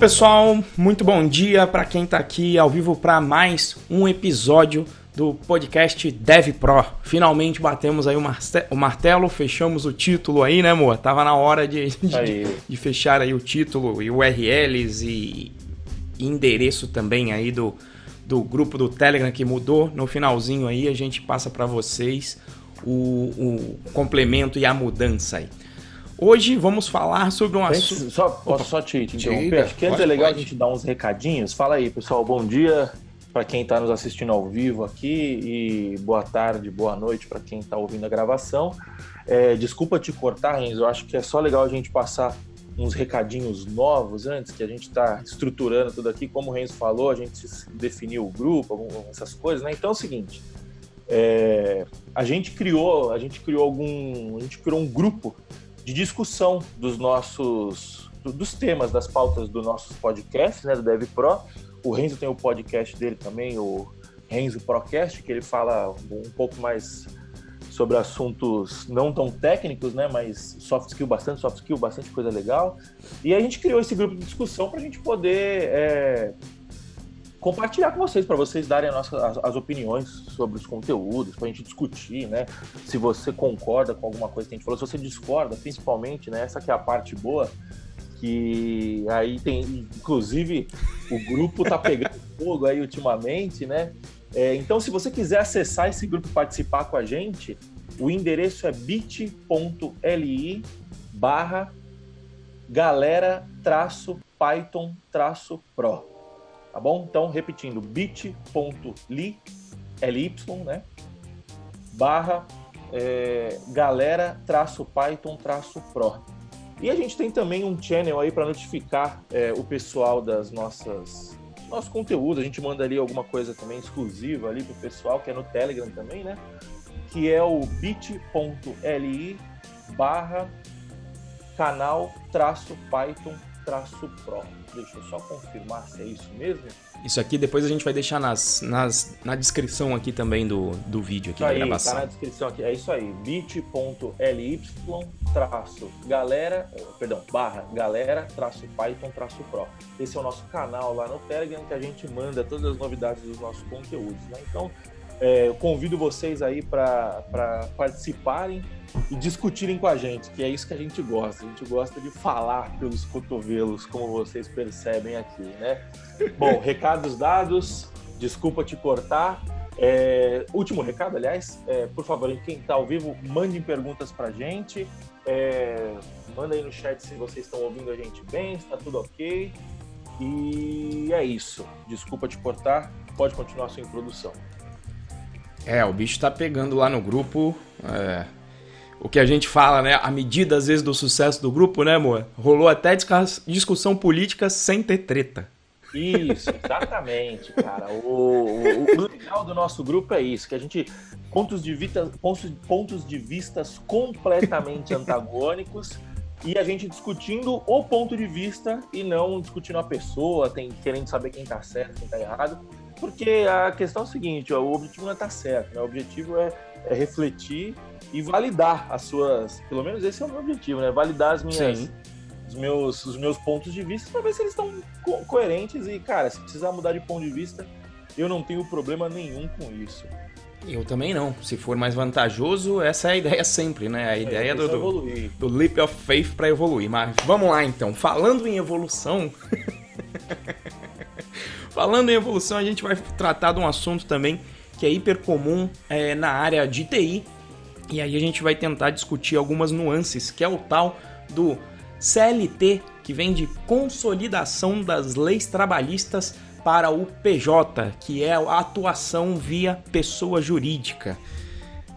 pessoal, muito bom dia para quem está aqui ao vivo para mais um episódio do podcast Dev Pro. Finalmente batemos aí o, martelo, fechamos o título aí, né, amor? Tava na hora de, de, de fechar aí o título e URLs e endereço também aí do, do grupo do Telegram que mudou. No finalzinho aí a gente passa para vocês o, o complemento e a mudança aí. Hoje vamos falar sobre um assunto. Só, posso só te, te interromper? Acho que antes é legal pode. a gente dar uns recadinhos. Fala aí, pessoal. Bom dia para quem está nos assistindo ao vivo aqui e boa tarde, boa noite para quem está ouvindo a gravação. É, desculpa te cortar, Renzo. Eu acho que é só legal a gente passar uns recadinhos novos antes, que a gente está estruturando tudo aqui. Como o Renzo falou, a gente definiu o grupo, essas coisas, né? Então é o seguinte. É, a gente criou, a gente criou algum, a gente criou um grupo de discussão dos nossos dos temas, das pautas do nosso podcast, né, do Dev Pro. O Renzo tem o podcast dele também, o Renzo Procast, que ele fala um pouco mais sobre assuntos não tão técnicos, né, mas soft skill, bastante soft skill, bastante coisa legal. E a gente criou esse grupo de discussão para a gente poder é, compartilhar com vocês, para vocês darem as, as, opiniões sobre os conteúdos, para a gente discutir, né? Se você concorda com alguma coisa que a gente falou, se você discorda, principalmente, né? Essa que é a parte boa, que aí tem, inclusive, o grupo tá pegando fogo aí ultimamente, né? É, então, se você quiser acessar esse grupo participar com a gente, o endereço é bit.li barra galera traço python traço pro tá bom? Então, repetindo, bit.ly, ly, né? Barra é, galera traço Python traço Pro. E a gente tem também um channel aí para notificar é, o pessoal das nossas nosso conteúdo. A gente manda ali alguma coisa também exclusiva ali pro pessoal que é no Telegram também, né? Que é o bit.ly barra canal traço Python traço Pro. Deixa eu só confirmar se é isso mesmo. Isso aqui depois a gente vai deixar nas, nas, na descrição aqui também do, do vídeo aqui isso da aí, gravação. Tá na descrição aqui. É isso aí. bit.ly traço galera, perdão, barra galera traço Python traço Pro. Esse é o nosso canal lá no Telegram que a gente manda todas as novidades dos nossos conteúdos. Né? Então, é, eu convido vocês aí para participarem e discutirem com a gente, que é isso que a gente gosta. A gente gosta de falar pelos cotovelos, como vocês percebem aqui, né? Bom, recados dados, desculpa te cortar. É, último recado, aliás, é, por favor, quem está ao vivo, mandem perguntas para a gente. É, manda aí no chat se vocês estão ouvindo a gente bem, está tudo ok. E é isso. Desculpa te cortar, pode continuar a sua introdução. É, o bicho tá pegando lá no grupo. É, o que a gente fala, né? A medida, às vezes, do sucesso do grupo, né, amor? Rolou até discussão política sem ter treta. Isso, exatamente, cara. O, o, o, legal do nosso grupo é isso, que a gente pontos de vista, pontos, pontos de vistas completamente antagônicos e a gente discutindo o ponto de vista e não discutindo a pessoa, tem, querendo saber quem tá certo, quem tá errado. Porque a questão é o seguinte, ó, o objetivo não é estar tá certo, né? O objetivo é, é, refletir e validar as suas. Pelo menos esse é o meu objetivo, né? Validar as minhas, os, meus, os meus pontos de vista para ver se eles estão co coerentes. E, cara, se precisar mudar de ponto de vista, eu não tenho problema nenhum com isso. Eu também não. Se for mais vantajoso, essa é a ideia sempre, né? A é, ideia é, do, do, do leap of faith para evoluir. Mas vamos lá então. Falando em evolução. Falando em evolução, a gente vai tratar de um assunto também que é hiper comum é, na área de TI. E aí a gente vai tentar discutir algumas nuances, que é o tal do CLT, que vem de Consolidação das Leis Trabalhistas para o PJ, que é a atuação via pessoa jurídica.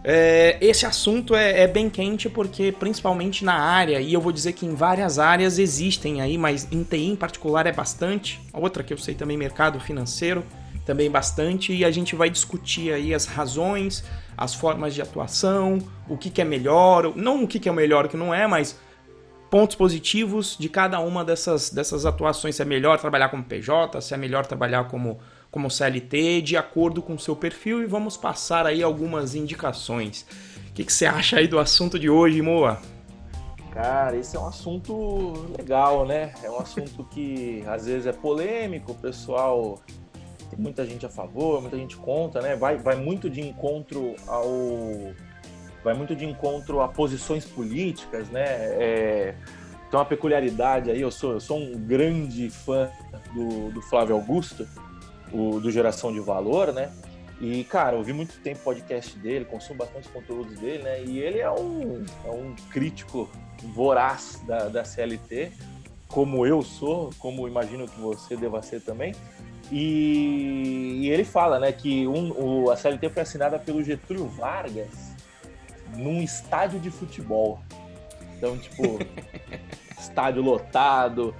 É, esse assunto é, é, bem quente porque, principalmente na área, e eu vou dizer que em várias áreas existem aí, mas em TI em particular é bastante. Outra que eu sei também, mercado financeiro, também bastante, e a gente vai discutir aí as razões, as formas de atuação, o que, que é melhor, não o que, que é melhor, o que não é, mas pontos positivos de cada uma dessas, dessas atuações. Se é melhor trabalhar como PJ, se é melhor trabalhar como como CLT de acordo com o seu perfil e vamos passar aí algumas indicações. O que, que você acha aí do assunto de hoje, Moa? Cara, esse é um assunto legal, né? É um assunto que às vezes é polêmico, o pessoal tem muita gente a favor, muita gente contra, né? Vai, vai muito de encontro ao. Vai muito de encontro a posições políticas, né? É, tem uma peculiaridade aí, eu sou, eu sou um grande fã do, do Flávio Augusto, o, do Geração de Valor, né? E, cara, ouvi muito tempo podcast dele, consumo bastante conteúdos dele, né? E ele é um, é um crítico voraz da, da CLT, como eu sou, como imagino que você deva ser também. E, e ele fala, né, que um, o, a CLT foi assinada pelo Getúlio Vargas num estádio de futebol. Então, tipo, estádio lotado,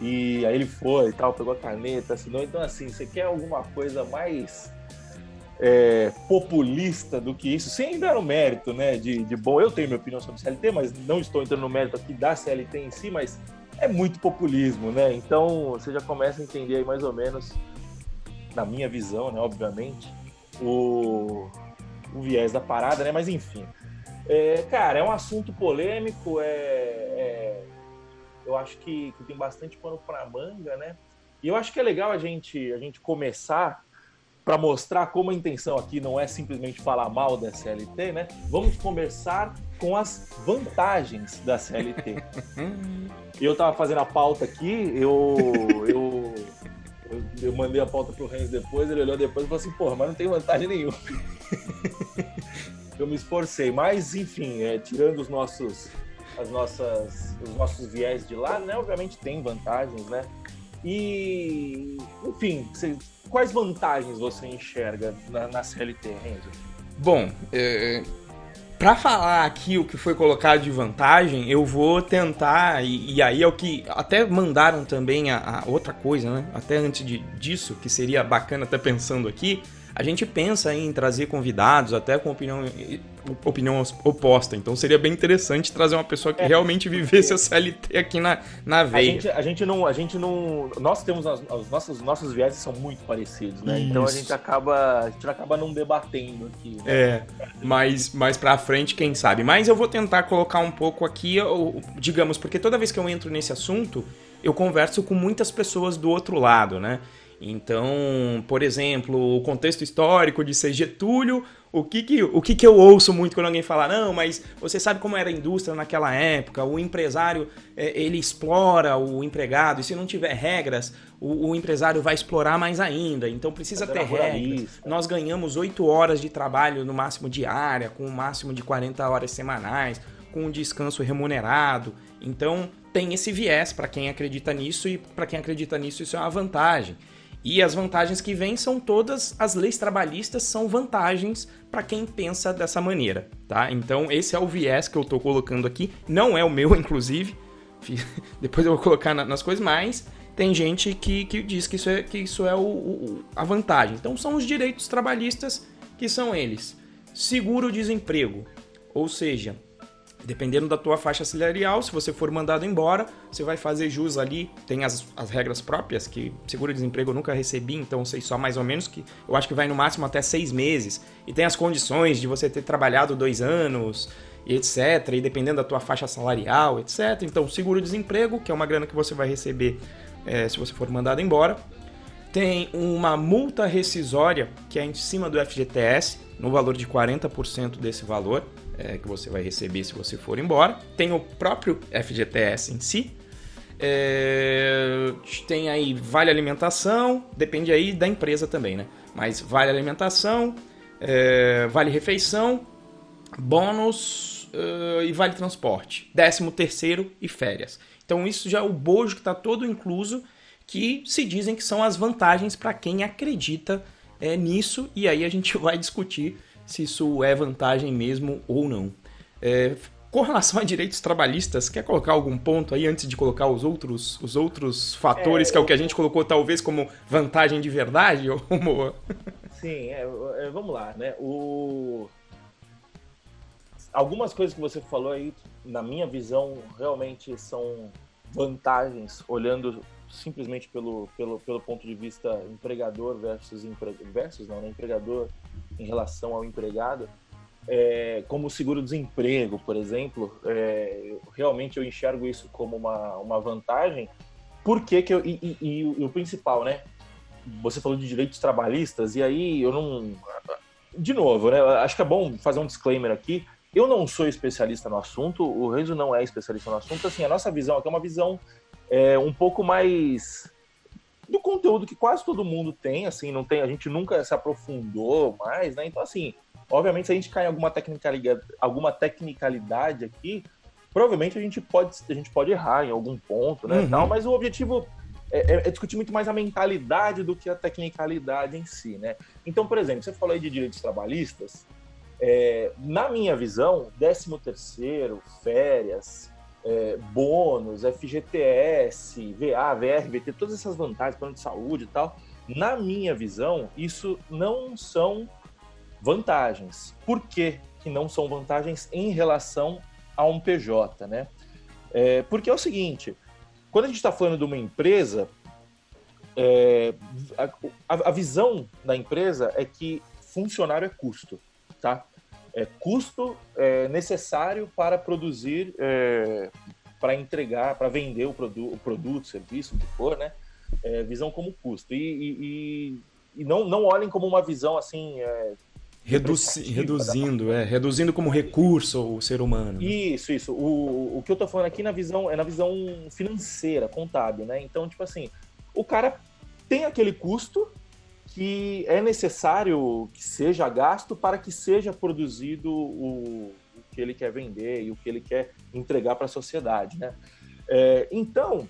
e aí ele foi e tal, pegou a caneta, assinou. Então, assim, você quer alguma coisa mais é, populista do que isso, sem dar o mérito, né? De, de bom, eu tenho minha opinião sobre CLT, mas não estou entrando no mérito aqui da CLT em si, mas é muito populismo, né? Então você já começa a entender aí mais ou menos, na minha visão, né? Obviamente, o, o viés da parada, né? Mas enfim. É, cara, é um assunto polêmico, é, é eu acho que, que tem bastante pano para manga, né? E eu acho que é legal a gente, a gente começar para mostrar como a intenção aqui não é simplesmente falar mal da CLT, né? Vamos conversar com as vantagens da CLT. eu estava fazendo a pauta aqui, eu, eu, eu, eu mandei a pauta pro Renzo depois, ele olhou depois e falou assim, porra, mas não tem vantagem nenhuma. eu me esforcei, mas enfim, é, tirando os nossos, as nossas, os nossos viés de lado, né? Obviamente tem vantagens, né? E, enfim, quais vantagens você enxerga na, na CLT, Renzo? Bom, é, para falar aqui o que foi colocado de vantagem, eu vou tentar, e, e aí é o que até mandaram também a, a outra coisa, né? Até antes de, disso, que seria bacana até pensando aqui, a gente pensa em trazer convidados até com opinião, opinião oposta. Então seria bem interessante trazer uma pessoa que é, realmente vivesse a CLT aqui na, na veia. A gente, a gente não. A gente não. Nós temos as, os nossos, nossos viéses são muito parecidos, né? Isso. Então a gente acaba. A gente acaba não debatendo aqui. Né? É. Mas mais pra frente, quem sabe. Mas eu vou tentar colocar um pouco aqui, digamos, porque toda vez que eu entro nesse assunto, eu converso com muitas pessoas do outro lado, né? Então, por exemplo, o contexto histórico de ser Getúlio, o que que, o que que eu ouço muito quando alguém fala, não, mas você sabe como era a indústria naquela época, o empresário, é, ele explora o empregado, e se não tiver regras, o, o empresário vai explorar mais ainda, então precisa ter regras. Nós ganhamos 8 horas de trabalho no máximo diária, com o um máximo de 40 horas semanais, com um descanso remunerado, então tem esse viés para quem acredita nisso, e para quem acredita nisso isso é uma vantagem. E as vantagens que vêm são todas as leis trabalhistas são vantagens para quem pensa dessa maneira, tá? Então esse é o viés que eu estou colocando aqui, não é o meu inclusive. Depois eu vou colocar nas coisas, mas tem gente que, que diz que isso é, que isso é o, o, a vantagem. Então são os direitos trabalhistas que são eles: seguro-desemprego, ou seja, Dependendo da tua faixa salarial, se você for mandado embora, você vai fazer jus ali. Tem as, as regras próprias, que seguro-desemprego eu nunca recebi, então sei só mais ou menos que eu acho que vai no máximo até seis meses. E tem as condições de você ter trabalhado dois anos, e etc. E dependendo da tua faixa salarial, etc. Então, seguro-desemprego, que é uma grana que você vai receber é, se você for mandado embora. Tem uma multa rescisória, que é em cima do FGTS, no valor de 40% desse valor é, que você vai receber se você for embora. Tem o próprio FGTS em si. É, tem aí vale alimentação, depende aí da empresa também, né? Mas vale alimentação, é, vale refeição, bônus uh, e vale transporte. Décimo terceiro e férias. Então isso já é o bojo que está todo incluso, que se dizem que são as vantagens para quem acredita é, nisso. E aí a gente vai discutir se isso é vantagem mesmo ou não. É, com relação a direitos trabalhistas, quer colocar algum ponto aí antes de colocar os outros, os outros fatores, é, que é o que a gente colocou talvez como vantagem de verdade? Ou... Sim, é, é, vamos lá, né? O... Algumas coisas que você falou aí, na minha visão, realmente são vantagens, olhando simplesmente pelo, pelo, pelo ponto de vista empregador versus, empre... versus não, né? empregador em relação ao empregado. é, como o seguro-desemprego, por exemplo, é, realmente eu enxergo isso como uma, uma vantagem. Por que, que eu. E, e, e, e, o principal, né? Você falou de direitos trabalhistas, e aí eu não. De novo, né? Acho que é bom fazer um disclaimer aqui. Eu não sou especialista no assunto, o Renzo não é especialista no assunto. Assim, a nossa visão aqui é uma visão é, um pouco mais do conteúdo que quase todo mundo tem, assim, não tem, a gente nunca se aprofundou mais, né? Então, assim, obviamente, se a gente cair em alguma tecnicalidade, alguma tecnicalidade aqui, provavelmente a gente pode, a gente pode errar em algum ponto, né? Uhum. Tal, mas o objetivo é, é, é, discutir muito mais a mentalidade do que a tecnicalidade em si, né? Então, por exemplo, você falou aí de direitos trabalhistas, é, na minha visão, 13 terceiro, férias, é, bônus, FGTS, VA, VR, VT, todas essas vantagens, plano de saúde e tal, na minha visão, isso não são vantagens. Por que, que não são vantagens em relação a um PJ, né? É, porque é o seguinte, quando a gente está falando de uma empresa, é, a, a, visão da empresa é que funcionário é custo, tá? É, custo é, necessário para produzir, é, para entregar, para vender o, produ o produto, serviço, o que for, né? É, visão como custo. E, e, e, não, não olhem como uma visão assim. É, Reduzi reduzindo, é, reduzindo como recurso o ser humano. Né? Isso, isso. O, o que eu estou falando aqui na visão é na visão financeira, contábil, né? Então, tipo assim, o cara tem aquele custo que é necessário que seja gasto para que seja produzido o, o que ele quer vender e o que ele quer entregar para a sociedade, né? É, então,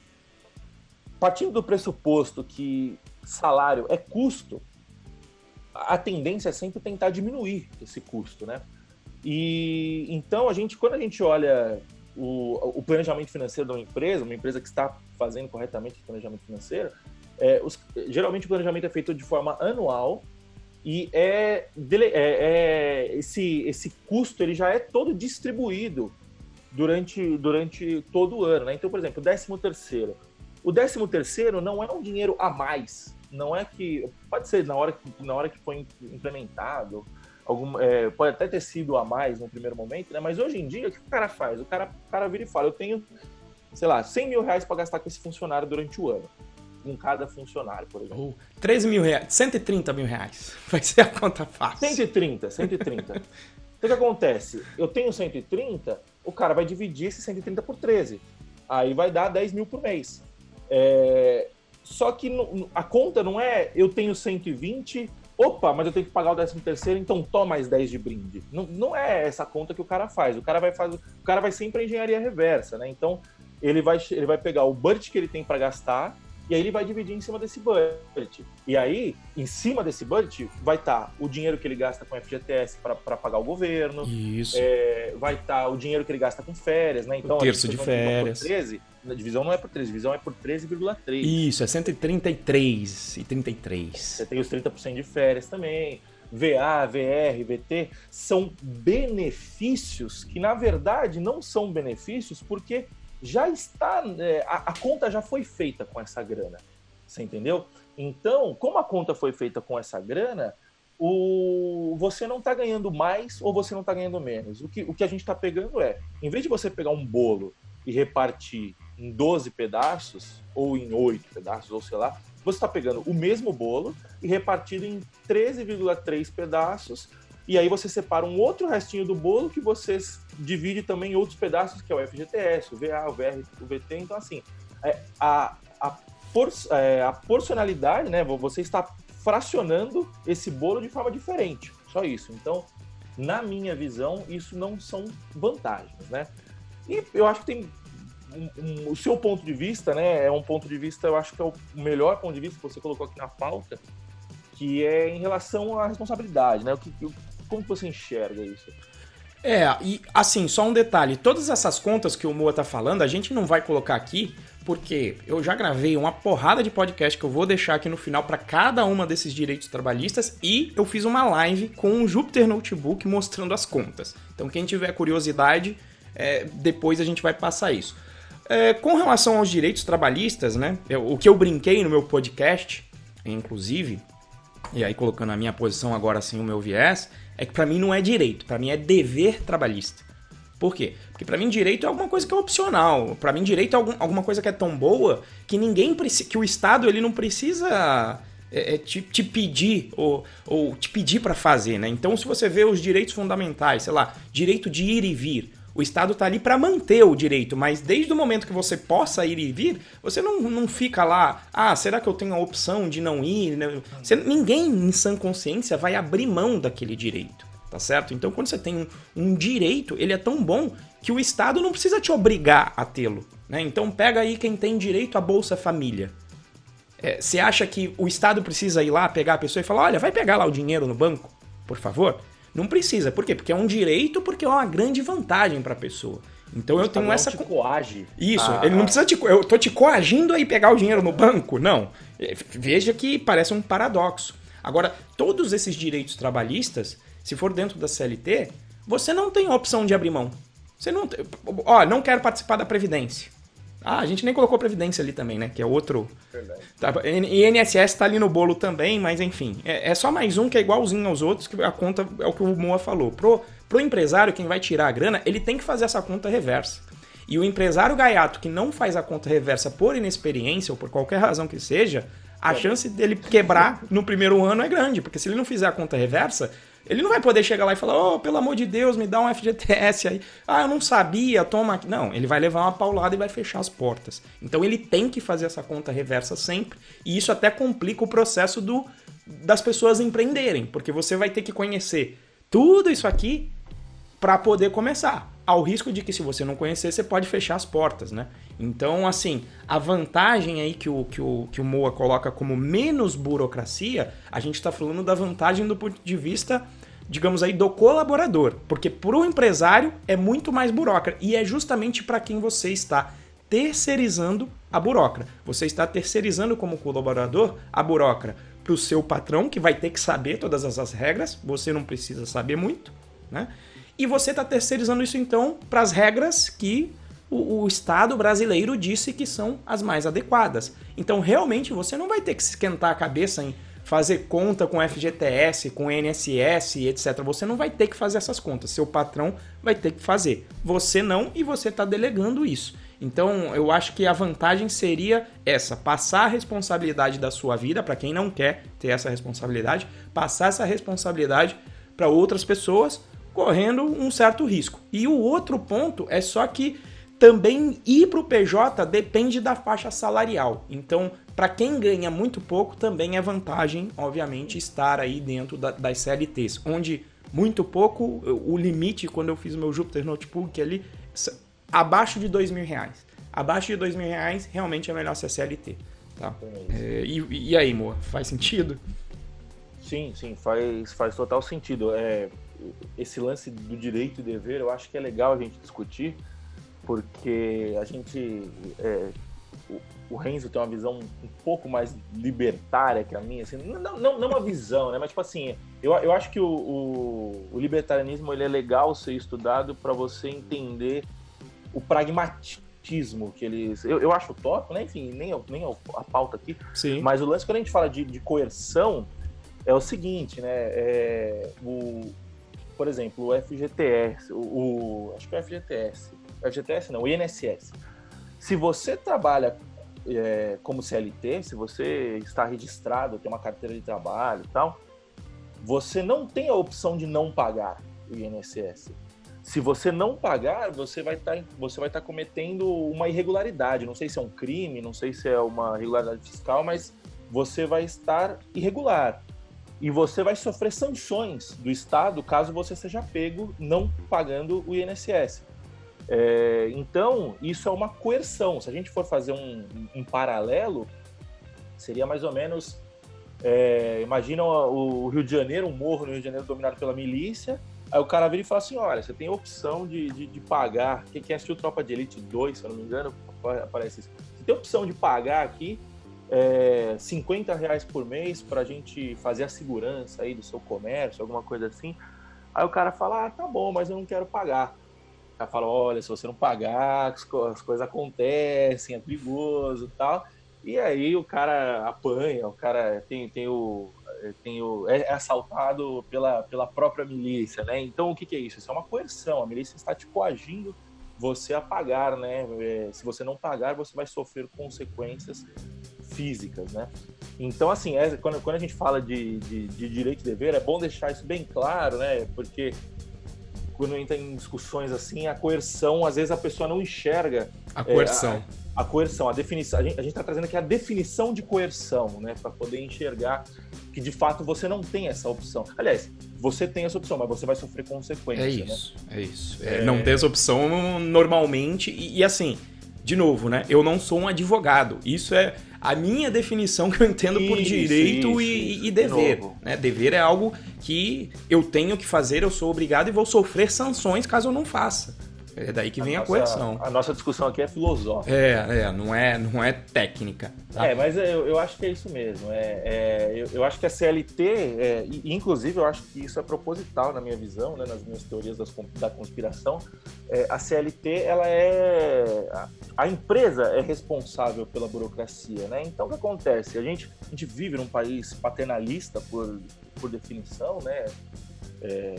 partindo do pressuposto que salário é custo, a tendência é sempre tentar diminuir esse custo, né? E então a gente, quando a gente olha o, o planejamento financeiro de uma empresa, uma empresa que está fazendo corretamente o planejamento financeiro, é, os, geralmente o planejamento é feito de forma anual e é, é, é, esse, esse custo ele já é todo distribuído durante, durante todo o ano. Né? Então, por exemplo, o 13 terceiro. O 13 terceiro não é um dinheiro a mais. Não é que. Pode ser na hora que, na hora que foi implementado. Algum, é, pode até ter sido a mais no primeiro momento, né? Mas hoje em dia, o que o cara faz? O cara, o cara vira e fala: Eu tenho, sei lá, 100 mil reais para gastar com esse funcionário durante o ano com cada funcionário, por exemplo. Uh, 13 mil reais, 130 mil reais. Vai ser a conta fácil. 130, 130. então o que acontece? Eu tenho 130, o cara vai dividir esse 130 por 13. Aí vai dar 10 mil por mês. É... Só que a conta não é eu tenho 120, opa, mas eu tenho que pagar o 13 terceiro, então toma mais 10 de brinde. Não, não é essa conta que o cara faz. O cara vai fazer, o cara vai sempre a engenharia reversa, né? Então ele vai, ele vai pegar o budget que ele tem para gastar e aí ele vai dividir em cima desse budget. E aí, em cima desse budget, vai estar tá o dinheiro que ele gasta com FGTS para pagar o governo. Isso. É, vai estar tá o dinheiro que ele gasta com férias, né? Então, o terço de férias. 13, a divisão não é por 13, a divisão é por 13,3. Isso, é 133 e 33. Você tem os 30% de férias também. VA, VR, VT, são benefícios que, na verdade, não são benefícios porque já está, é, a, a, conta já foi feita com essa grana, você entendeu? Então, como a conta foi feita com essa grana, o, você não está ganhando mais ou você não está ganhando menos. O que, o que a gente está pegando é, em vez de você pegar um bolo e repartir em 12 pedaços, ou em 8 pedaços, ou sei lá, você está pegando o mesmo bolo e repartido em 13,3 pedaços e aí você separa um outro restinho do bolo que você divide também em outros pedaços, que é o FGTS, o VA, o VR, o VT. Então, assim, é, a, a, por, é, a porcionalidade, né? Você está fracionando esse bolo de forma diferente. Só isso. Então, na minha visão, isso não são vantagens, né? E eu acho que tem um, um, o seu ponto de vista, né? É um ponto de vista, eu acho que é o melhor ponto de vista que você colocou aqui na pauta, que é em relação à responsabilidade, né? O que, como você enxerga isso? É, e assim, só um detalhe: todas essas contas que o Moa tá falando, a gente não vai colocar aqui, porque eu já gravei uma porrada de podcast que eu vou deixar aqui no final para cada uma desses direitos trabalhistas e eu fiz uma live com o Jupyter Notebook mostrando as contas. Então, quem tiver curiosidade, é, depois a gente vai passar isso. É, com relação aos direitos trabalhistas, né? Eu, o que eu brinquei no meu podcast, inclusive, e aí colocando a minha posição agora assim, o meu viés, é que para mim não é direito, para mim é dever trabalhista. Por quê? Porque para mim direito é alguma coisa que é opcional. Para mim direito é algum, alguma coisa que é tão boa que ninguém que o Estado ele não precisa é, é, te, te, pedir ou, ou te pedir para fazer, né? Então se você vê os direitos fundamentais, sei lá, direito de ir e vir, o Estado está ali para manter o direito, mas desde o momento que você possa ir e vir, você não, não fica lá, ah, será que eu tenho a opção de não ir? Você, ninguém em sã consciência vai abrir mão daquele direito tá certo? Então, quando você tem um, um direito, ele é tão bom que o Estado não precisa te obrigar a tê-lo. Né? Então, pega aí quem tem direito à Bolsa Família. É, você acha que o Estado precisa ir lá pegar a pessoa e falar: olha, vai pegar lá o dinheiro no banco, por favor? Não precisa. Por quê? Porque é um direito, porque é uma grande vantagem para a pessoa. Então eu tenho essa. Te coage. Isso, ah, ele não precisa te. Eu tô te coagindo aí pegar o dinheiro no banco? Não. É, veja que parece um paradoxo. Agora, todos esses direitos trabalhistas, se for dentro da CLT, você não tem opção de abrir mão. Você não. Ó, não quero participar da Previdência. Ah, a gente nem colocou Previdência ali também, né? Que é outro. Verdade. Tá, INSS tá ali no bolo também, mas enfim. É, é, só mais um que é igualzinho aos outros, que a conta é o que o Moa falou. Pro, pro empresário, quem vai tirar a grana, ele tem que fazer essa conta reversa. E o empresário gaiato que não faz a conta reversa por inexperiência ou por qualquer razão que seja, a chance dele quebrar no primeiro ano é grande, porque se ele não fizer a conta reversa, ele não vai poder chegar lá e falar, oh, pelo amor de Deus, me dá um FGTS aí. Ah, eu não sabia, toma aqui. Não, ele vai levar uma paulada e vai fechar as portas. Então ele tem que fazer essa conta reversa sempre. E isso até complica o processo do, das pessoas empreenderem, porque você vai ter que conhecer tudo isso aqui para poder começar. Ao risco de que se você não conhecer, você pode fechar as portas, né? Então, assim, a vantagem aí que o, que o, que o Moa coloca como menos burocracia, a gente está falando da vantagem do ponto de vista, digamos aí, do colaborador. Porque para o empresário é muito mais burocrata. E é justamente para quem você está terceirizando a burocrata. Você está terceirizando como colaborador a burocrata para o seu patrão, que vai ter que saber todas essas regras, você não precisa saber muito, né? E você está terceirizando isso então para as regras que o, o, Estado brasileiro disse que são as mais adequadas. Então, realmente, você não vai ter que se esquentar a cabeça em fazer conta com FGTS, com NSS, etc. Você não vai ter que fazer essas contas. Seu patrão vai ter que fazer. Você não e você está delegando isso. Então, eu acho que a vantagem seria essa: passar a responsabilidade da sua vida, para quem não quer ter essa responsabilidade, passar essa responsabilidade para outras pessoas, correndo um certo risco. E o outro ponto é só que também ir para o PJ depende da faixa salarial. Então, para quem ganha muito pouco, também é vantagem, obviamente, estar aí dentro da, das CLTs, onde muito pouco, o limite, quando eu fiz o meu Jupyter Notebook ali, abaixo de dois mil reais. Abaixo de dois mil reais, realmente é melhor ser CLT. Tá? É, e, e, aí, Moa, faz sentido? Sim, sim, faz, faz total sentido. É, esse lance do direito e dever, eu acho que é legal a gente discutir, porque a gente. É, o, Renzo tem uma visão um pouco mais libertária que a minha, assim, não, não, não uma visão, né? Mas, tipo assim, eu, eu acho que o, o, o libertarianismo ele é legal ser estudado para você entender o pragmatismo que eles. Eu, eu acho top, né? Enfim, nem, nem a pauta aqui. Sim. Mas o lance, quando a gente fala de, de coerção, é o seguinte, né? É, o, por exemplo, o FGTS, o, o, acho que é o FGTS, FGTS não, o INSS. Se você trabalha é, como CLT, se você está registrado, tem uma carteira de trabalho e tal, você não tem a opção de não pagar o INSS. Se você não pagar, você vai estar tá, você vai estar tá cometendo uma irregularidade. Não sei se é um crime, não sei se é uma irregularidade fiscal, mas você vai estar irregular. E você vai sofrer sanções do Estado caso você seja pego não pagando o INSS. É, então, isso é uma coerção. Se a gente for fazer um, um paralelo, seria mais ou menos. É, imagina o, Rio de Janeiro, um morro no Rio de Janeiro dominado pela milícia. Aí o cara vira e fala assim: olha, você tem opção de, de, de pagar. Quem, quem assistiu Tropa de Elite 2, se eu não me engano, aparece isso. Você tem opção de pagar aqui é, 50 reais por mês para a gente fazer a segurança aí do seu comércio, alguma coisa assim. Aí o cara fala: ah, tá bom, mas eu não quero pagar. Ela fala, olha, se você não pagar, as, coisas acontecem, é perigoso tal. E aí o cara apanha, o cara tem, tem o. tem o, é, é, assaltado pela, pela própria milícia, né? Então o que, que, é isso? Isso é uma coerção. A milícia está te coagindo você a pagar, né? É, se você não pagar, você vai sofrer consequências físicas, né? Então, assim, é, quando, quando a gente fala de, de, de direito e dever, é bom deixar isso bem claro, né? Porque quando entra em discussões assim, a coerção, às vezes a pessoa não enxerga. A coerção. É, a, a, coerção, a definição. A gente está trazendo aqui a definição de coerção, né? Para poder enxergar que de fato você não tem essa opção. Aliás, você tem essa opção, mas você vai sofrer consequências. É isso, né? é isso. É, é... Não ter essa opção normalmente. E, e assim, de novo, né? Eu não sou um advogado. Isso é a minha definição que eu entendo por isso, direito isso, e, isso. e, dever. De né? Dever é algo que eu tenho que fazer, eu sou obrigado e vou sofrer sanções caso eu não faça. É daí que a vem nossa, a coerção. A nossa discussão aqui é filosófica. É, é não é, não é técnica. Tá? É, mas eu, eu acho que é isso mesmo. É, é eu, eu, acho que a CLT, é, e, inclusive eu acho que isso é proposital na minha visão, né, nas minhas teorias das, da conspiração. É, a CLT, ela é. A, a, empresa é responsável pela burocracia, né? Então o que acontece? A gente, a gente vive num país paternalista por, por definição, né? É,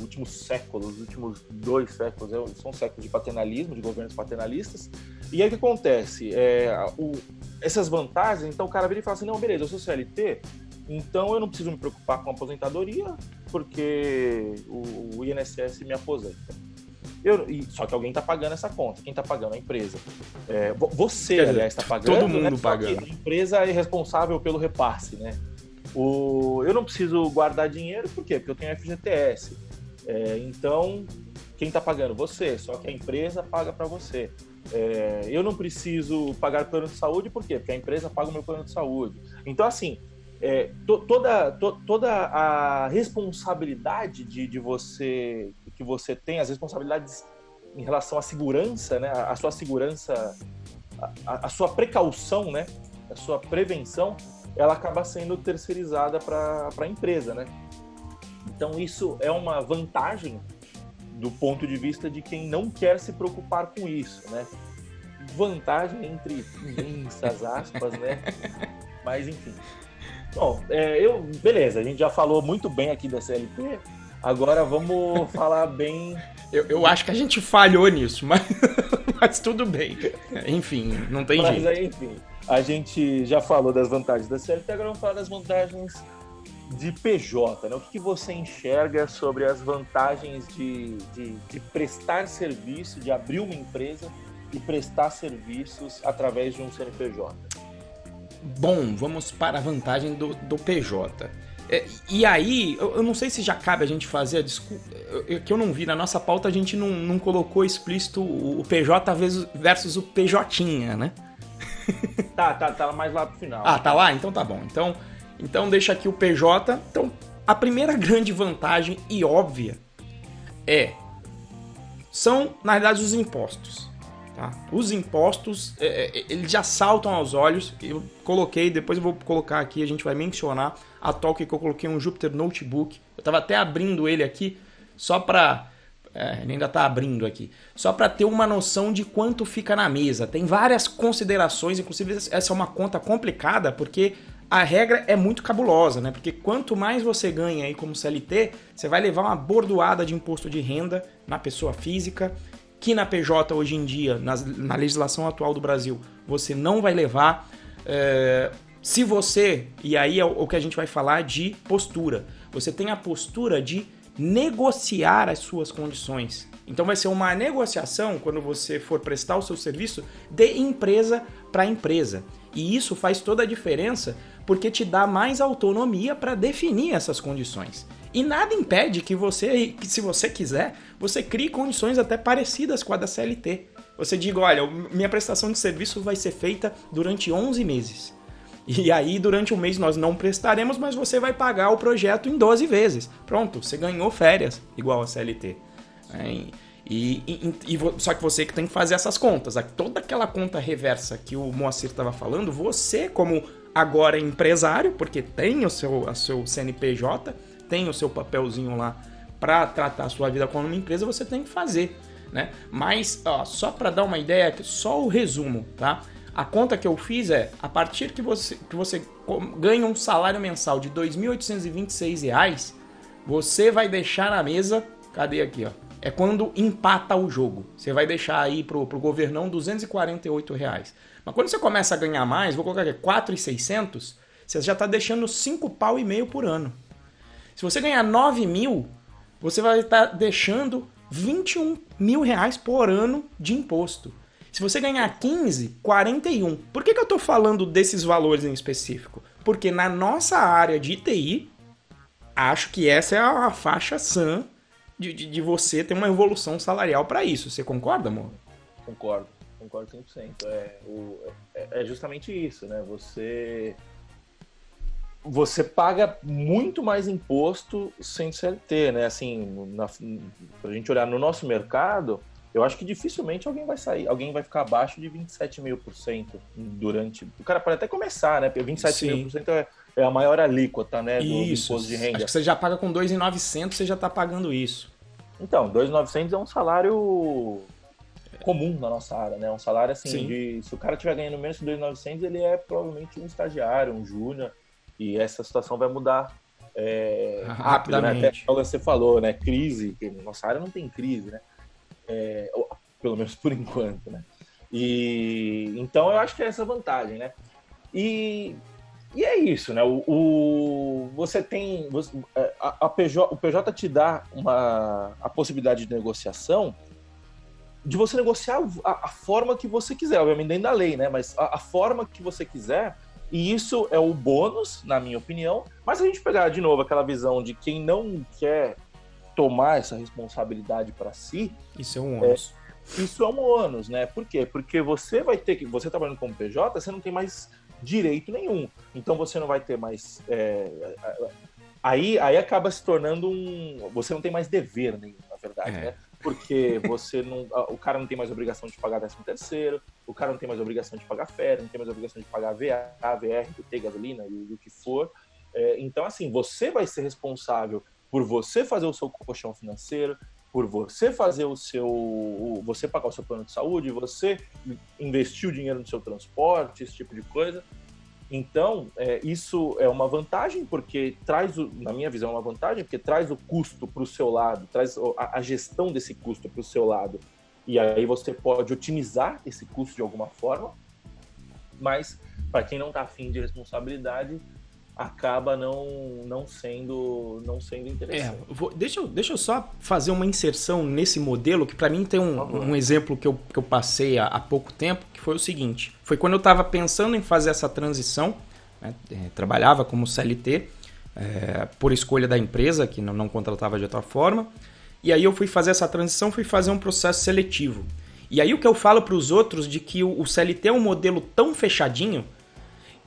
últimos séculos, os últimos dois séculos, é, são séculos de paternalismo, de governos paternalistas. E aí o que acontece? É, o, essas vantagens, então o cara vira e fala assim: não, beleza, eu sou CLT, então eu não preciso me preocupar com a aposentadoria, porque o, o INSS me aposenta. Eu, e, só que alguém está pagando essa conta. Quem está pagando? A empresa. É, você, aliás, está pagando. Todo mundo né? pagando. A empresa é responsável pelo repasse, né? O, eu não preciso guardar dinheiro, por quê? Porque eu tenho FGTS. É, então, quem está pagando? Você, só que a empresa paga para você. É, eu não preciso pagar plano de saúde, por quê? Porque a empresa paga o meu plano de saúde. Então, assim, é, to, toda, to, toda a responsabilidade de, de você que você tem, as responsabilidades em relação à segurança, né, a, a sua segurança, a, a, sua precaução, né, a sua prevenção, ela acaba sendo terceirizada para a empresa, né? Então isso é uma vantagem do ponto de vista de quem não quer se preocupar com isso, né? Vantagem entre imensas aspas, né? Mas enfim. Bom, é, eu, beleza, a gente já falou muito bem aqui da CLT. Agora vamos falar bem. Eu, eu acho que a gente falhou nisso, mas, mas tudo bem. Enfim, não tem mas, jeito. Aí, enfim, a gente já falou das vantagens da CLT, agora vamos falar das vantagens de PJ, né? o que, você enxerga sobre as vantagens de, de, de, prestar serviço, de abrir uma empresa e prestar serviços através de um CNPJ? Bom, vamos para a vantagem do, do PJ. É, e aí, eu, eu, não sei se já cabe a gente fazer a desculpa. Que eu não vi, na nossa pauta a gente não, não colocou explícito o PJ versus o PJ, né? Tá, tá, tá mais lá pro final. Ah, tá lá? Então tá bom. Então, então deixa aqui o PJ. Então, a primeira grande vantagem e óbvia é são, na verdade, os impostos. Tá? Os impostos, é, é, eles já saltam aos olhos. Eu coloquei, depois eu vou colocar aqui, a gente vai mencionar a talk que eu coloquei um Jupyter Notebook. Eu estava até abrindo ele aqui, só para é, ele ainda está abrindo aqui. Só para ter uma noção de quanto fica na mesa. Tem várias considerações, inclusive essa é uma conta complicada, porque a regra é muito cabulosa, né? Porque quanto mais você ganha aí como CLT, você vai levar uma bordoada de imposto de renda na pessoa física, que na PJ hoje em dia, na, na legislação atual do Brasil, você não vai levar. É, se você, e aí é o que a gente vai falar de postura, você tem a postura de negociar as suas condições. Então vai ser uma negociação quando você for prestar o seu serviço de empresa para empresa. E isso faz toda a diferença porque te dá mais autonomia para definir essas condições. E nada impede que você, que se você quiser, você crie condições até parecidas com a da CLT. Você diga, olha, minha prestação de serviço vai ser feita durante 11 meses. E aí, durante um mês, nós não prestaremos, mas você vai pagar o projeto em 12 vezes. Pronto, você ganhou férias, igual a CLT. É, e, e, e, só que você que tem que fazer essas contas. Toda aquela conta reversa que o Moacir estava falando, você, como agora empresário, porque tem o seu, a seu CNPJ, tem o seu papelzinho lá para tratar a sua vida como uma empresa, você tem que fazer. Né? Mas ó, só para dar uma ideia, só o resumo, tá? A conta que eu fiz é, a partir que você, que você ganha um salário mensal de R$ 2.826, você vai deixar na mesa, cadê aqui, ó? É quando empata o jogo. Você vai deixar aí pro, pro governão 248 reais. Mas quando você começa a ganhar mais, vou colocar aqui 4,600, você já está deixando 5 pau e meio por ano. Se você ganhar 9 mil, você vai estar tá deixando 21 mil reais por ano de imposto. Se você ganhar 15, 41. Por que, que eu estou falando desses valores em específico? Porque na nossa área de TI, acho que essa é a faixa sã de, de, de você ter uma evolução salarial para isso. Você concorda, amor? Concordo, concordo 100%. É, o, é, é justamente isso, né? Você você paga muito mais imposto sem CLT, né? Assim, na, pra gente olhar no nosso mercado, eu acho que dificilmente alguém vai sair, alguém vai ficar abaixo de 27 mil por cento durante. O cara pode até começar, né? Porque 27 Sim. mil por cento é, é, a maior alíquota, né? Do, isso. imposto de renda. Acho que você já paga com 2,900, você já está pagando isso. Então, 2,900 é um salário comum na nossa área, né? Um salário assim Sim. de. Se o cara estiver ganhando menos que 2,900, ele é provavelmente um estagiário, um júnior. E essa situação vai mudar é, rápido, né? Até você falou, né? Crise, nossa área não tem crise, né? É, pelo menos por enquanto, né? E então eu acho que é essa vantagem, né? E, e é isso, né? O, o você tem você, a, a, PJ, o PJ te dá uma a possibilidade de negociação de você negociar a, a forma que você quiser, obviamente dentro da lei, né? Mas a, a forma que você quiser e isso é o bônus, na minha opinião. Mas a gente pegar de novo aquela visão de quem não quer tomar essa responsabilidade para si. Isso é um ônus. É, isso é um ônus, né? Por quê? Porque você vai ter que. Você trabalhando como PJ, você não tem mais direito nenhum. Então você não vai ter mais. É, aí, aí acaba se tornando um. Você não tem mais dever nenhum, na verdade, é. né? Porque você não. O cara não tem mais obrigação de pagar 13 terceiro, o cara não tem mais obrigação de pagar férias, não tem mais obrigação de pagar VA, VR, PT, gasolina e o que for. É, então, assim, você vai ser responsável por você fazer o seu colchão financeiro, por você fazer o seu. você pagar o seu plano de saúde, você investir o dinheiro no seu transporte, esse tipo de coisa. Então, é, isso é uma vantagem, porque traz, o, na minha visão, é uma vantagem, porque traz o custo para o seu lado, traz a, a gestão desse custo para o seu lado. E aí você pode otimizar esse custo de alguma forma, mas para quem não está afim de responsabilidade, acaba não, não sendo não sendo interessante. É, vou, deixa, eu, deixa eu só fazer uma inserção nesse modelo, que para mim tem um, um exemplo que eu, que eu passei há, há, pouco tempo, que foi o seguinte. Foi quando eu estava pensando em fazer essa transição, né, é, trabalhava como CLT, é, por escolha da empresa, que não, não contratava de outra forma, e aí eu fui fazer essa transição, fui fazer um processo seletivo. E aí o que eu falo para os outros de que o, o CLT é um modelo tão fechadinho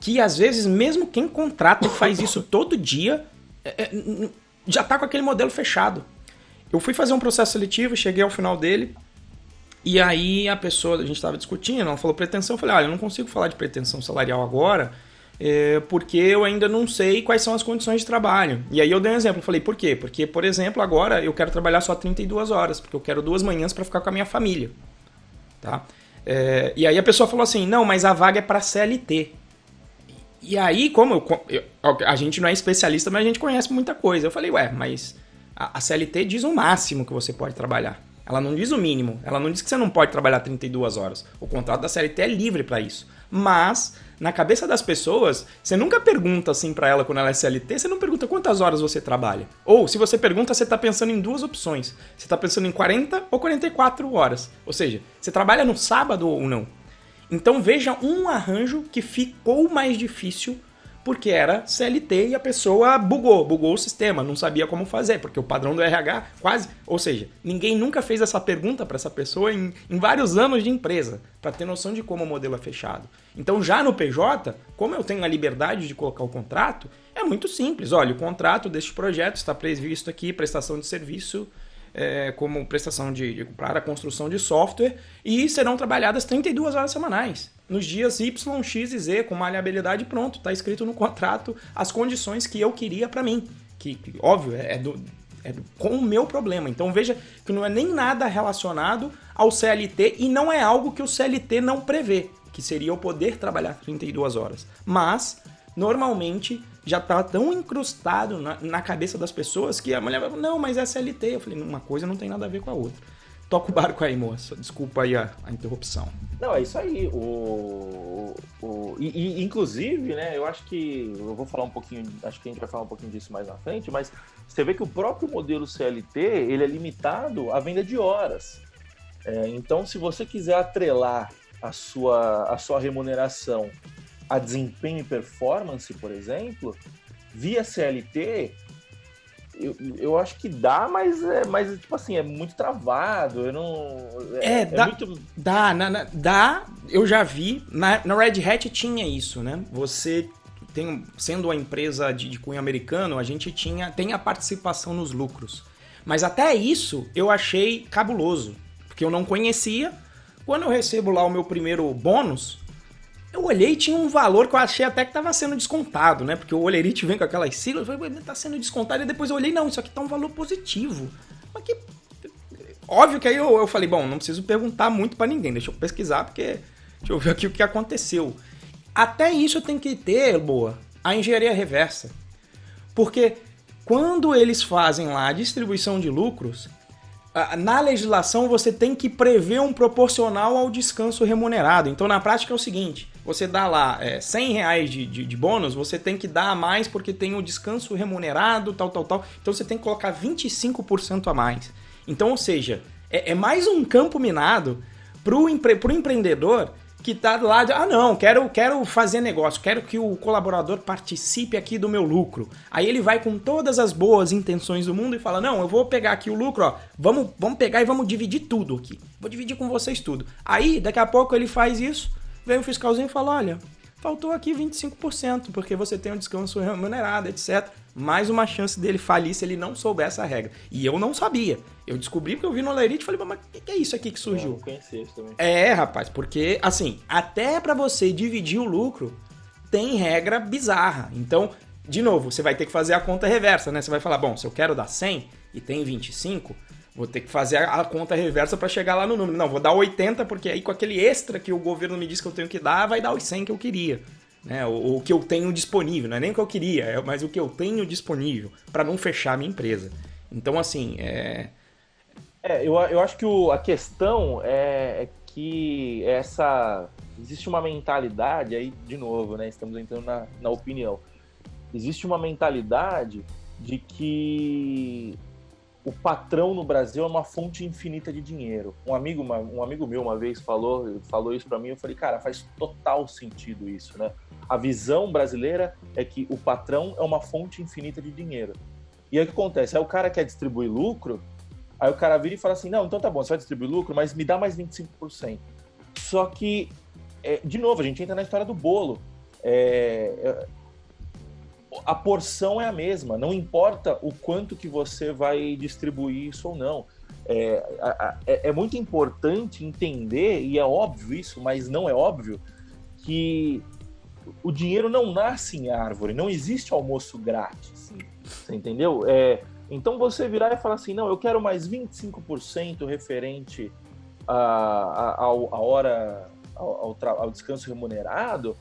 que às vezes mesmo quem contrata e faz isso todo dia é, é, já está com aquele modelo fechado. Eu fui fazer um processo seletivo, cheguei ao final dele e aí a pessoa, a gente estava discutindo, ela falou pretensão, eu falei, olha, eu não consigo falar de pretensão salarial agora, é, porque eu ainda não sei quais são as condições de trabalho. E aí eu dei um exemplo, falei, por quê? Porque, por exemplo, agora eu quero trabalhar só 32 horas, porque eu quero duas manhãs para ficar com a minha família. Tá? É, e aí a pessoa falou assim, não, mas a vaga é para CLT. E aí, como eu, eu, a gente não é especialista, mas a gente conhece muita coisa. Eu falei, ué, mas a, a CLT diz o máximo que você pode trabalhar. Ela não diz o mínimo. Ela não diz que você não pode trabalhar 32 horas. O contrato da CLT é livre para isso. Mas, na cabeça das pessoas, você nunca pergunta assim para ela quando ela é CLT, você não pergunta quantas horas você trabalha. Ou, se você pergunta, você está pensando em duas opções. Você está pensando em 40 ou 44 horas. Ou seja, você trabalha no sábado ou não. Então veja um arranjo que ficou mais difícil porque era CLT e a pessoa bugou, bugou o sistema, não sabia como fazer, porque o padrão do RH quase. Ou seja, ninguém nunca fez essa pergunta para essa pessoa em, em, vários anos de empresa, para ter noção de como o modelo é fechado. Então, já no PJ, como eu tenho a liberdade de colocar o contrato, é muito simples. Olha, o contrato deste projeto está previsto aqui, prestação de serviço é, como prestação de, de para a construção de software e serão trabalhadas 32 horas semanais. Nos dias Y, X e Z, com maleabilidade pronto, está escrito no contrato as condições que eu queria para mim. Que, que, óbvio, é, é, do, é do, com o meu problema. Então veja que não é nem nada relacionado ao CLT e não é algo que o CLT não prevê que seria eu poder trabalhar 32 horas. Mas, normalmente, já tá tão incrustado na, na cabeça das pessoas que a mulher vai não, mas é CLT. Eu falei, uma coisa não tem nada a ver com a outra. Toca o barco aí, moça. Desculpa aí a, a interrupção. Não, é isso aí. O, o, e, e, inclusive, né, eu acho que. Eu vou falar um pouquinho. Acho que a gente vai falar um pouquinho disso mais na frente, mas você vê que o próprio modelo CLT ele é limitado à venda de horas. É, então, se você quiser atrelar a sua, a sua remuneração a desempenho e performance, por exemplo, via CLT, eu, eu acho que dá, mas é, mas, tipo assim, é muito travado. Eu não. É, é, é dá. Muito... Dá, na, na, dá, eu já vi. Na, na Red Hat tinha isso, né? Você tem, sendo uma empresa de, de cunho americano, a gente tinha, tem a participação nos lucros. Mas até isso eu achei cabuloso, porque eu não conhecia. Quando eu recebo lá o meu primeiro bônus, eu olhei e tinha um valor que eu achei até que estava sendo descontado, né? Porque o Olerite vem com aquelas siglas, eu falei, tá sendo descontado, e depois eu olhei, não, isso aqui tá um valor positivo. Mas que. Óbvio que aí eu, eu falei, bom, não preciso perguntar muito para ninguém, deixa eu pesquisar, porque. Deixa eu ver aqui o que aconteceu. Até isso tem que ter, boa, a engenharia reversa. Porque quando eles fazem lá a distribuição de lucros, na legislação você tem que prever um proporcional ao descanso remunerado. Então, na prática é o seguinte: você dá lá é, 100 reais de, de, de, bônus, você tem que dar a mais porque tem o descanso remunerado, tal, tal, tal. Então, você tem que colocar 25% a mais. Então, ou seja, é, é mais um campo minado para o empre, empreendedor que tá do lado, ah não, quero, quero fazer negócio, quero que o colaborador participe aqui do meu lucro. Aí ele vai com todas as boas intenções do mundo e fala, não, eu vou pegar aqui o lucro, ó, vamos, vamos pegar e vamos dividir tudo aqui. Vou dividir com vocês tudo. Aí, daqui a pouco ele faz isso, vem o fiscalzinho e fala, olha, faltou aqui 25%, porque você tem um descanso remunerado, etc mais uma chance dele falir se ele não souber essa regra. E eu não sabia. Eu descobri porque eu vi no Lerite e falei, mas o que é isso aqui que surgiu? Eu conheci isso também. É, rapaz, porque, assim, até para você dividir o lucro, tem regra bizarra. Então, de novo, você vai ter que fazer a conta reversa, né? Você vai falar, bom, se eu quero dar 100 e tem 25, vou ter que fazer a conta reversa para chegar lá no número. Não, vou dar 80 porque aí com aquele extra que o governo me disse que eu tenho que dar, vai dar os 100 que eu queria né? O, o, que eu tenho disponível, não é nem o que eu queria, é, mas o que eu tenho disponível para não fechar a minha empresa. Então, assim, é. É, eu, eu acho que o, a questão é, é que essa. Existe uma mentalidade, aí, de novo, né? Estamos entrando na, na opinião. Existe uma mentalidade de que o patrão no Brasil é uma fonte infinita de dinheiro. Um amigo, um amigo meu uma vez falou, falou isso para mim, eu falei, cara, faz total sentido isso, né? A visão brasileira é que o patrão é uma fonte infinita de dinheiro. E aí o que acontece? Aí o cara quer distribuir lucro, aí o cara vira e fala assim: não, então tá bom, você vai distribuir lucro, mas me dá mais 25%. Só que, é, de novo, a gente entra na história do bolo. É, é, a porção é a mesma, não importa o quanto que você vai distribuir isso ou não. É, é, é, muito importante entender, e é óbvio isso, mas não é óbvio, que o dinheiro não nasce em árvore, não existe almoço grátis. Você entendeu? É, então você virar e falar assim, não, eu quero mais 25% referente a, a hora ao, ao, ao, descanso remunerado.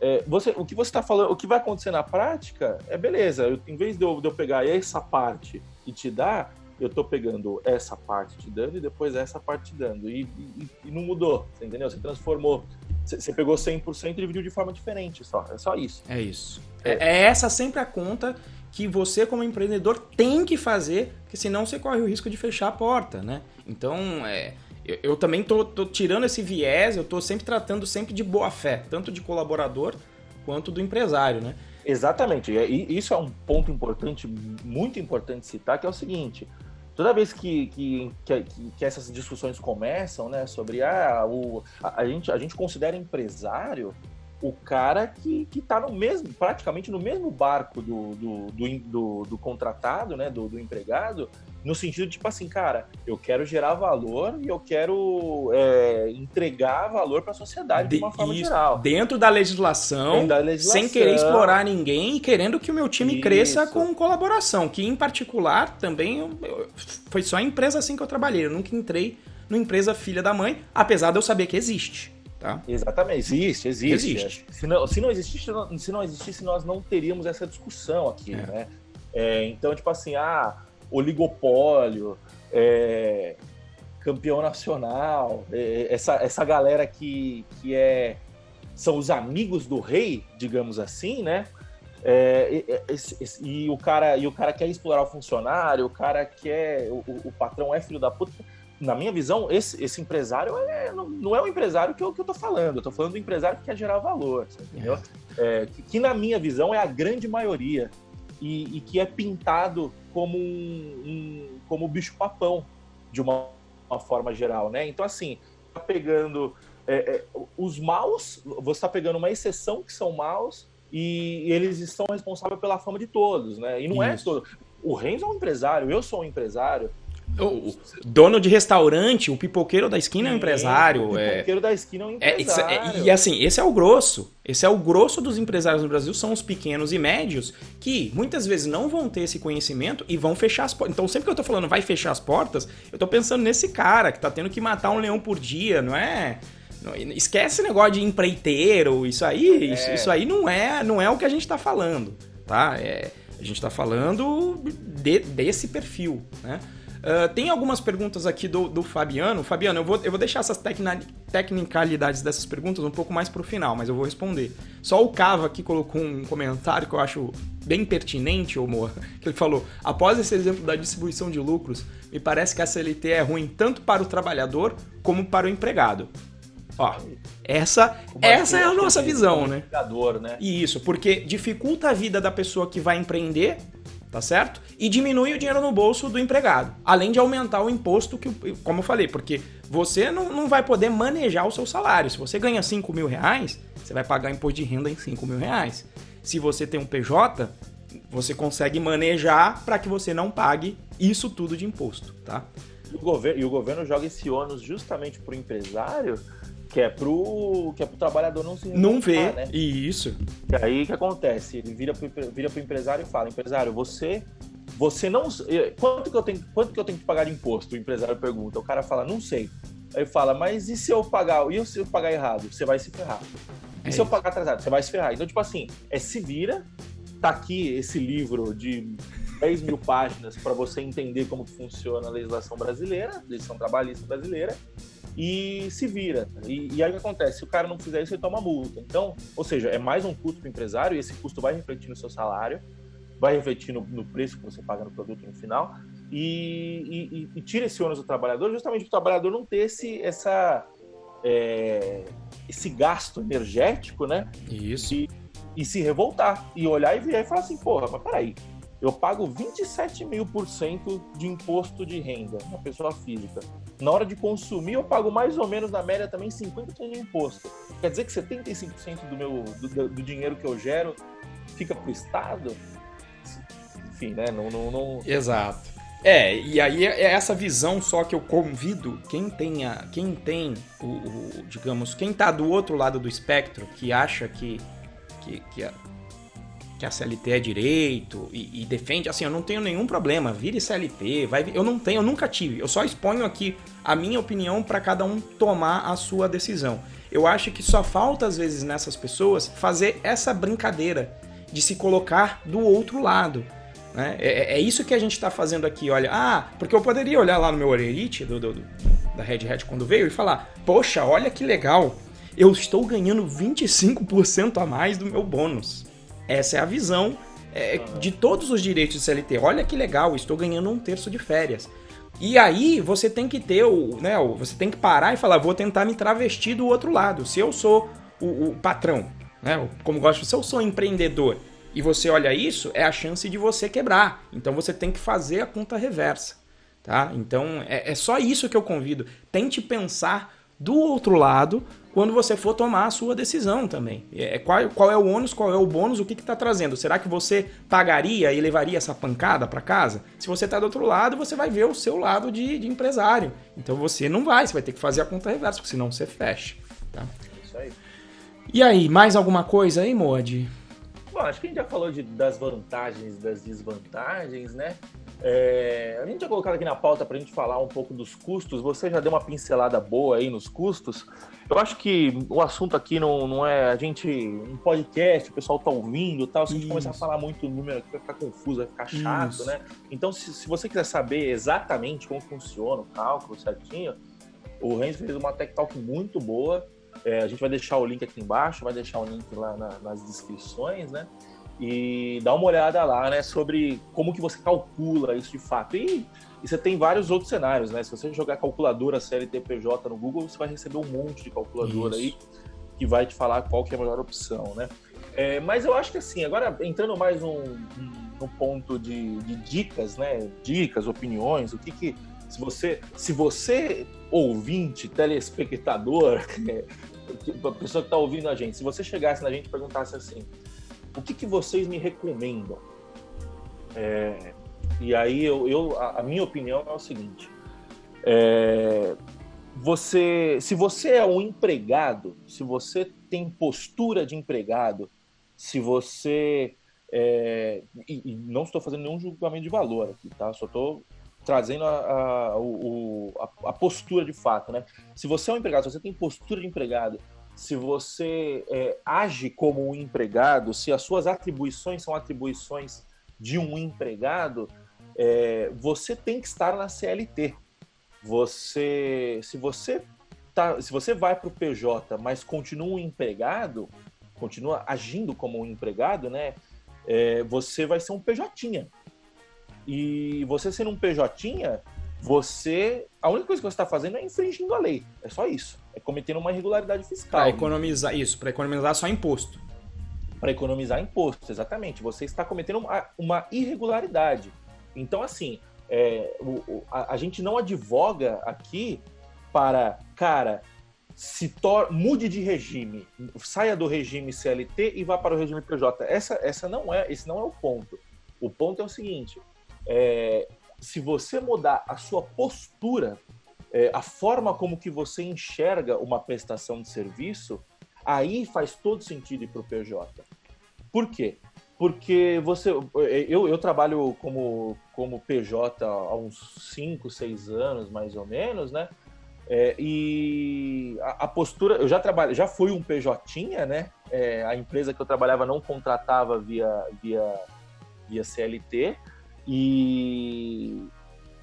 É, você, o que você está falando, o que vai acontecer na prática é beleza. Eu, em vez de eu, de eu pegar essa parte e te dar, eu estou pegando essa parte te dando e depois essa parte te dando. E, e, e não mudou, você entendeu? Você transformou você pegou 100% e dividiu de forma diferente só. É só isso. É isso. É. é essa sempre a conta que você, como empreendedor, tem que fazer, porque senão você corre o risco de fechar a porta, né? Então, é, eu, eu também tô, tô, tirando esse viés, eu tô sempre tratando sempre de boa fé, tanto de colaborador quanto do empresário, né? Exatamente. E isso é um ponto importante, muito importante citar, que é o seguinte: toda vez que, que, que, que, essas discussões começam, né, sobre ah, o, a, a, gente, a gente considera empresário o cara que, que tá no mesmo, praticamente no mesmo barco do, do, do, do, do contratado, né, do, do empregado, no sentido de, tipo assim, cara, eu quero gerar valor e eu quero é, entregar valor para a sociedade de, de, uma forma isso, geral. Dentro da legislação, da legislação, sem querer explorar ninguém e querendo que o meu time isso. cresça com colaboração, que em particular também eu, eu, foi só a empresa assim que eu trabalhei, eu nunca entrei numa empresa filha da mãe, apesar de eu saber que existe. Tá? Exatamente, existe, existe. existe. Se, não, se, não existisse, se não existisse, nós não teríamos essa discussão aqui, é. né? É, então, tipo assim, ah, oligopólio, é, campeão nacional, é, essa, essa galera que, que é são os amigos do rei, digamos assim, né? É, esse, esse, e, o cara, e o cara quer explorar o funcionário, o cara quer. O, o patrão é filho da puta. Na minha visão, esse, esse empresário é, não, não, é o empresário que eu, que eu tô falando. Eu tô falando do empresário que quer gerar valor, entendeu? É. é, que, que, na minha visão é a grande maioria. E, e que é pintado como um, um como bicho-papão, de uma, uma forma geral, né? Então, assim, tá pegando é, é, os maus, você está pegando uma exceção que são maus e eles estão responsáveis pela fama de todos, né? E não é Isso. é todo. O Renzo é um empresário, eu sou um empresário. O dono de restaurante, o pipoqueiro da esquina é um empresário. O é. pipoqueiro é... da esquina é um empresário. É, e assim, esse é o grosso. Esse é o grosso dos empresários no Brasil, são os pequenos e médios que muitas vezes não vão ter esse conhecimento e vão fechar as portas. Então, sempre que eu tô falando vai fechar as portas, eu tô pensando nesse cara que tá tendo que matar um leão por dia, não é? Esquece esse negócio de empreiteiro, isso aí, é. isso, isso, aí não é, não é o que a gente está falando, tá? É, a gente está falando de, desse perfil, né? Uh, tem algumas perguntas aqui do, do Fabiano. Fabiano, eu vou, eu vou deixar essas tecnicalidades dessas perguntas um pouco mais para o final, mas eu vou responder. Só o Cava aqui colocou um comentário que eu acho bem pertinente, Omor, que ele falou: após esse exemplo da distribuição de lucros, me parece que a CLT é ruim tanto para o trabalhador como para o empregado. Ó, essa, essa é a nossa visão, né? né? Isso, porque dificulta a vida da pessoa que vai empreender, tá certo? E diminui o dinheiro no bolso do empregado. Além de aumentar o imposto, que, como eu falei, porque você não, não vai poder manejar o seu salário. Se você ganha 5 mil reais, você vai pagar imposto de renda em 5 mil reais. Se você tem um PJ, você consegue manejar para que você não pague isso tudo de imposto, tá? E o governo, e o governo joga esse ônus justamente para o empresário que é pro que é pro trabalhador não se não vê. né? isso. E aí o que acontece? Ele vira pro, vira pro empresário e fala empresário você você não quanto que eu tenho quanto que eu tenho que pagar de imposto? O empresário pergunta. O cara fala não sei. Aí fala mas e se eu pagar e se eu pagar errado? Você vai se ferrar. E é se eu pagar atrasado? Você vai se ferrar. Então tipo assim é se vira. Tá aqui esse livro de 10 mil páginas para você entender como funciona a legislação brasileira, legislação trabalhista brasileira, e se vira. E, e aí o que acontece? Se o cara não fizer isso, ele toma multa. Então, ou seja, é mais um custo para o empresário e esse custo vai refletir no seu salário, vai refletir no, no preço que você paga no produto no final e, e, e tira esse ônus do trabalhador justamente para o trabalhador não ter esse, essa, é, esse gasto energético, né? Isso. E, e se revoltar e olhar e virar e falar assim, porra, mas peraí, eu pago 27 mil por cento de imposto de renda na pessoa física. Na hora de consumir, eu pago mais ou menos, na média, também 50% de imposto. Quer dizer que 75% do, meu, do, do dinheiro que eu gero fica para o Estado? Enfim, né? Não, não, não... Exato. É, e aí é essa visão só que eu convido quem tenha, quem tem o, o digamos, quem está do outro lado do espectro, que acha que, que, que que a CLT é direito e, e, defende, assim, eu não tenho nenhum problema, vire CLT, vai, eu não tenho, eu nunca tive, eu só exponho aqui a minha opinião para cada um tomar a sua decisão. Eu acho que só falta às vezes nessas pessoas fazer essa brincadeira de se colocar do outro lado. Né? É, é, é isso que a gente está fazendo aqui, olha, ah, porque eu poderia olhar lá no meu Orerite do, do, do, da Red Hat quando veio e falar, poxa, olha que legal, eu estou ganhando 25% a mais do meu bônus. Essa é a visão é, de todos os direitos de CLT. Olha que legal, estou ganhando um terço de férias. E aí você tem que ter o, né, você tem que parar e falar, vou tentar me travestir do outro lado. Se eu sou o, o patrão, né, como gosto, se eu sou empreendedor e você olha isso, é a chance de você quebrar. Então você tem que fazer a conta reversa, tá? Então é, é só isso que eu convido. Tente pensar do outro lado quando você for tomar a sua decisão também. É, qual, qual é o ônus, qual é o bônus, o que está trazendo? Será que você pagaria e levaria essa pancada para casa? Se você está do outro lado, você vai ver o seu lado de, de, empresário. Então você não vai, você vai ter que fazer a conta reversa, porque senão você fecha. Tá? Isso aí. E aí, mais alguma coisa aí, Modi? Bom, acho que a gente já falou de, das vantagens das desvantagens, né? É, a gente tinha colocado aqui na pauta para a gente falar um pouco dos custos. Você já deu uma pincelada boa aí nos custos. Eu acho que o assunto aqui não, não é a gente um podcast, o pessoal tá ouvindo, tal. Se a gente começar a falar muito número, vai ficar confuso, vai ficar chato, Isso. né? Então, se, se, você quiser saber exatamente como funciona o cálculo certinho, o Renzo fez uma Tech Talk muito boa. É, a gente vai deixar o link aqui embaixo, vai deixar o link lá na, nas descrições, né? e dá uma olhada lá, né, sobre como que você calcula isso de fato. E, e, você tem vários outros cenários, né? Se você jogar calculadora CLTPJ no Google, você vai receber um monte de calculadora isso. aí que vai te falar qual que é a melhor opção, né? É, mas eu acho que assim, agora entrando mais um, no ponto de, de, dicas, né? Dicas, opiniões, o que que se você, se você ouvinte, telespectador, é, a pessoa que está ouvindo a gente, se você chegasse na gente e perguntasse assim, o que, que vocês me recomendam? É, e aí eu, eu, a, minha opinião é o seguinte: é, você, se você é um empregado, se você tem postura de empregado, se você é, e, e, não estou fazendo nenhum julgamento de valor aqui, tá? Só estou trazendo a, a, o, a, a, postura de fato, né? Se você é um empregado, se você tem postura de empregado, se você é, age como um empregado, se as suas atribuições são atribuições de um empregado, é, você tem que estar na CLT. Você, se você tá, se você vai para o PJ, mas continua um empregado, continua agindo como um empregado, né? É, você vai ser um PJ. E você sendo um PJ, você. A única coisa que você está fazendo é infringindo a lei. É só isso. É cometendo uma irregularidade fiscal. Para economizar isso, para economizar só imposto. Para economizar imposto, exatamente. Você está cometendo uma, uma irregularidade. Então, assim, é, o, a, a, gente não advoga aqui para, cara, se tor mude de regime, saia do regime CLT e vá para o regime PJ. Essa, essa não é, esse não é o ponto. O ponto é o seguinte: é, se você mudar a sua postura, é, a forma como que você enxerga uma prestação de serviço, aí faz todo sentido ir para o PJ. Por quê? Porque você, eu, eu trabalho como, como PJ há uns 5, 6 anos, mais ou menos, né? É, e a, a, postura, eu já trabalho, já fui um PJ, né? É, a empresa que eu trabalhava não contratava via, via, via CLT, e,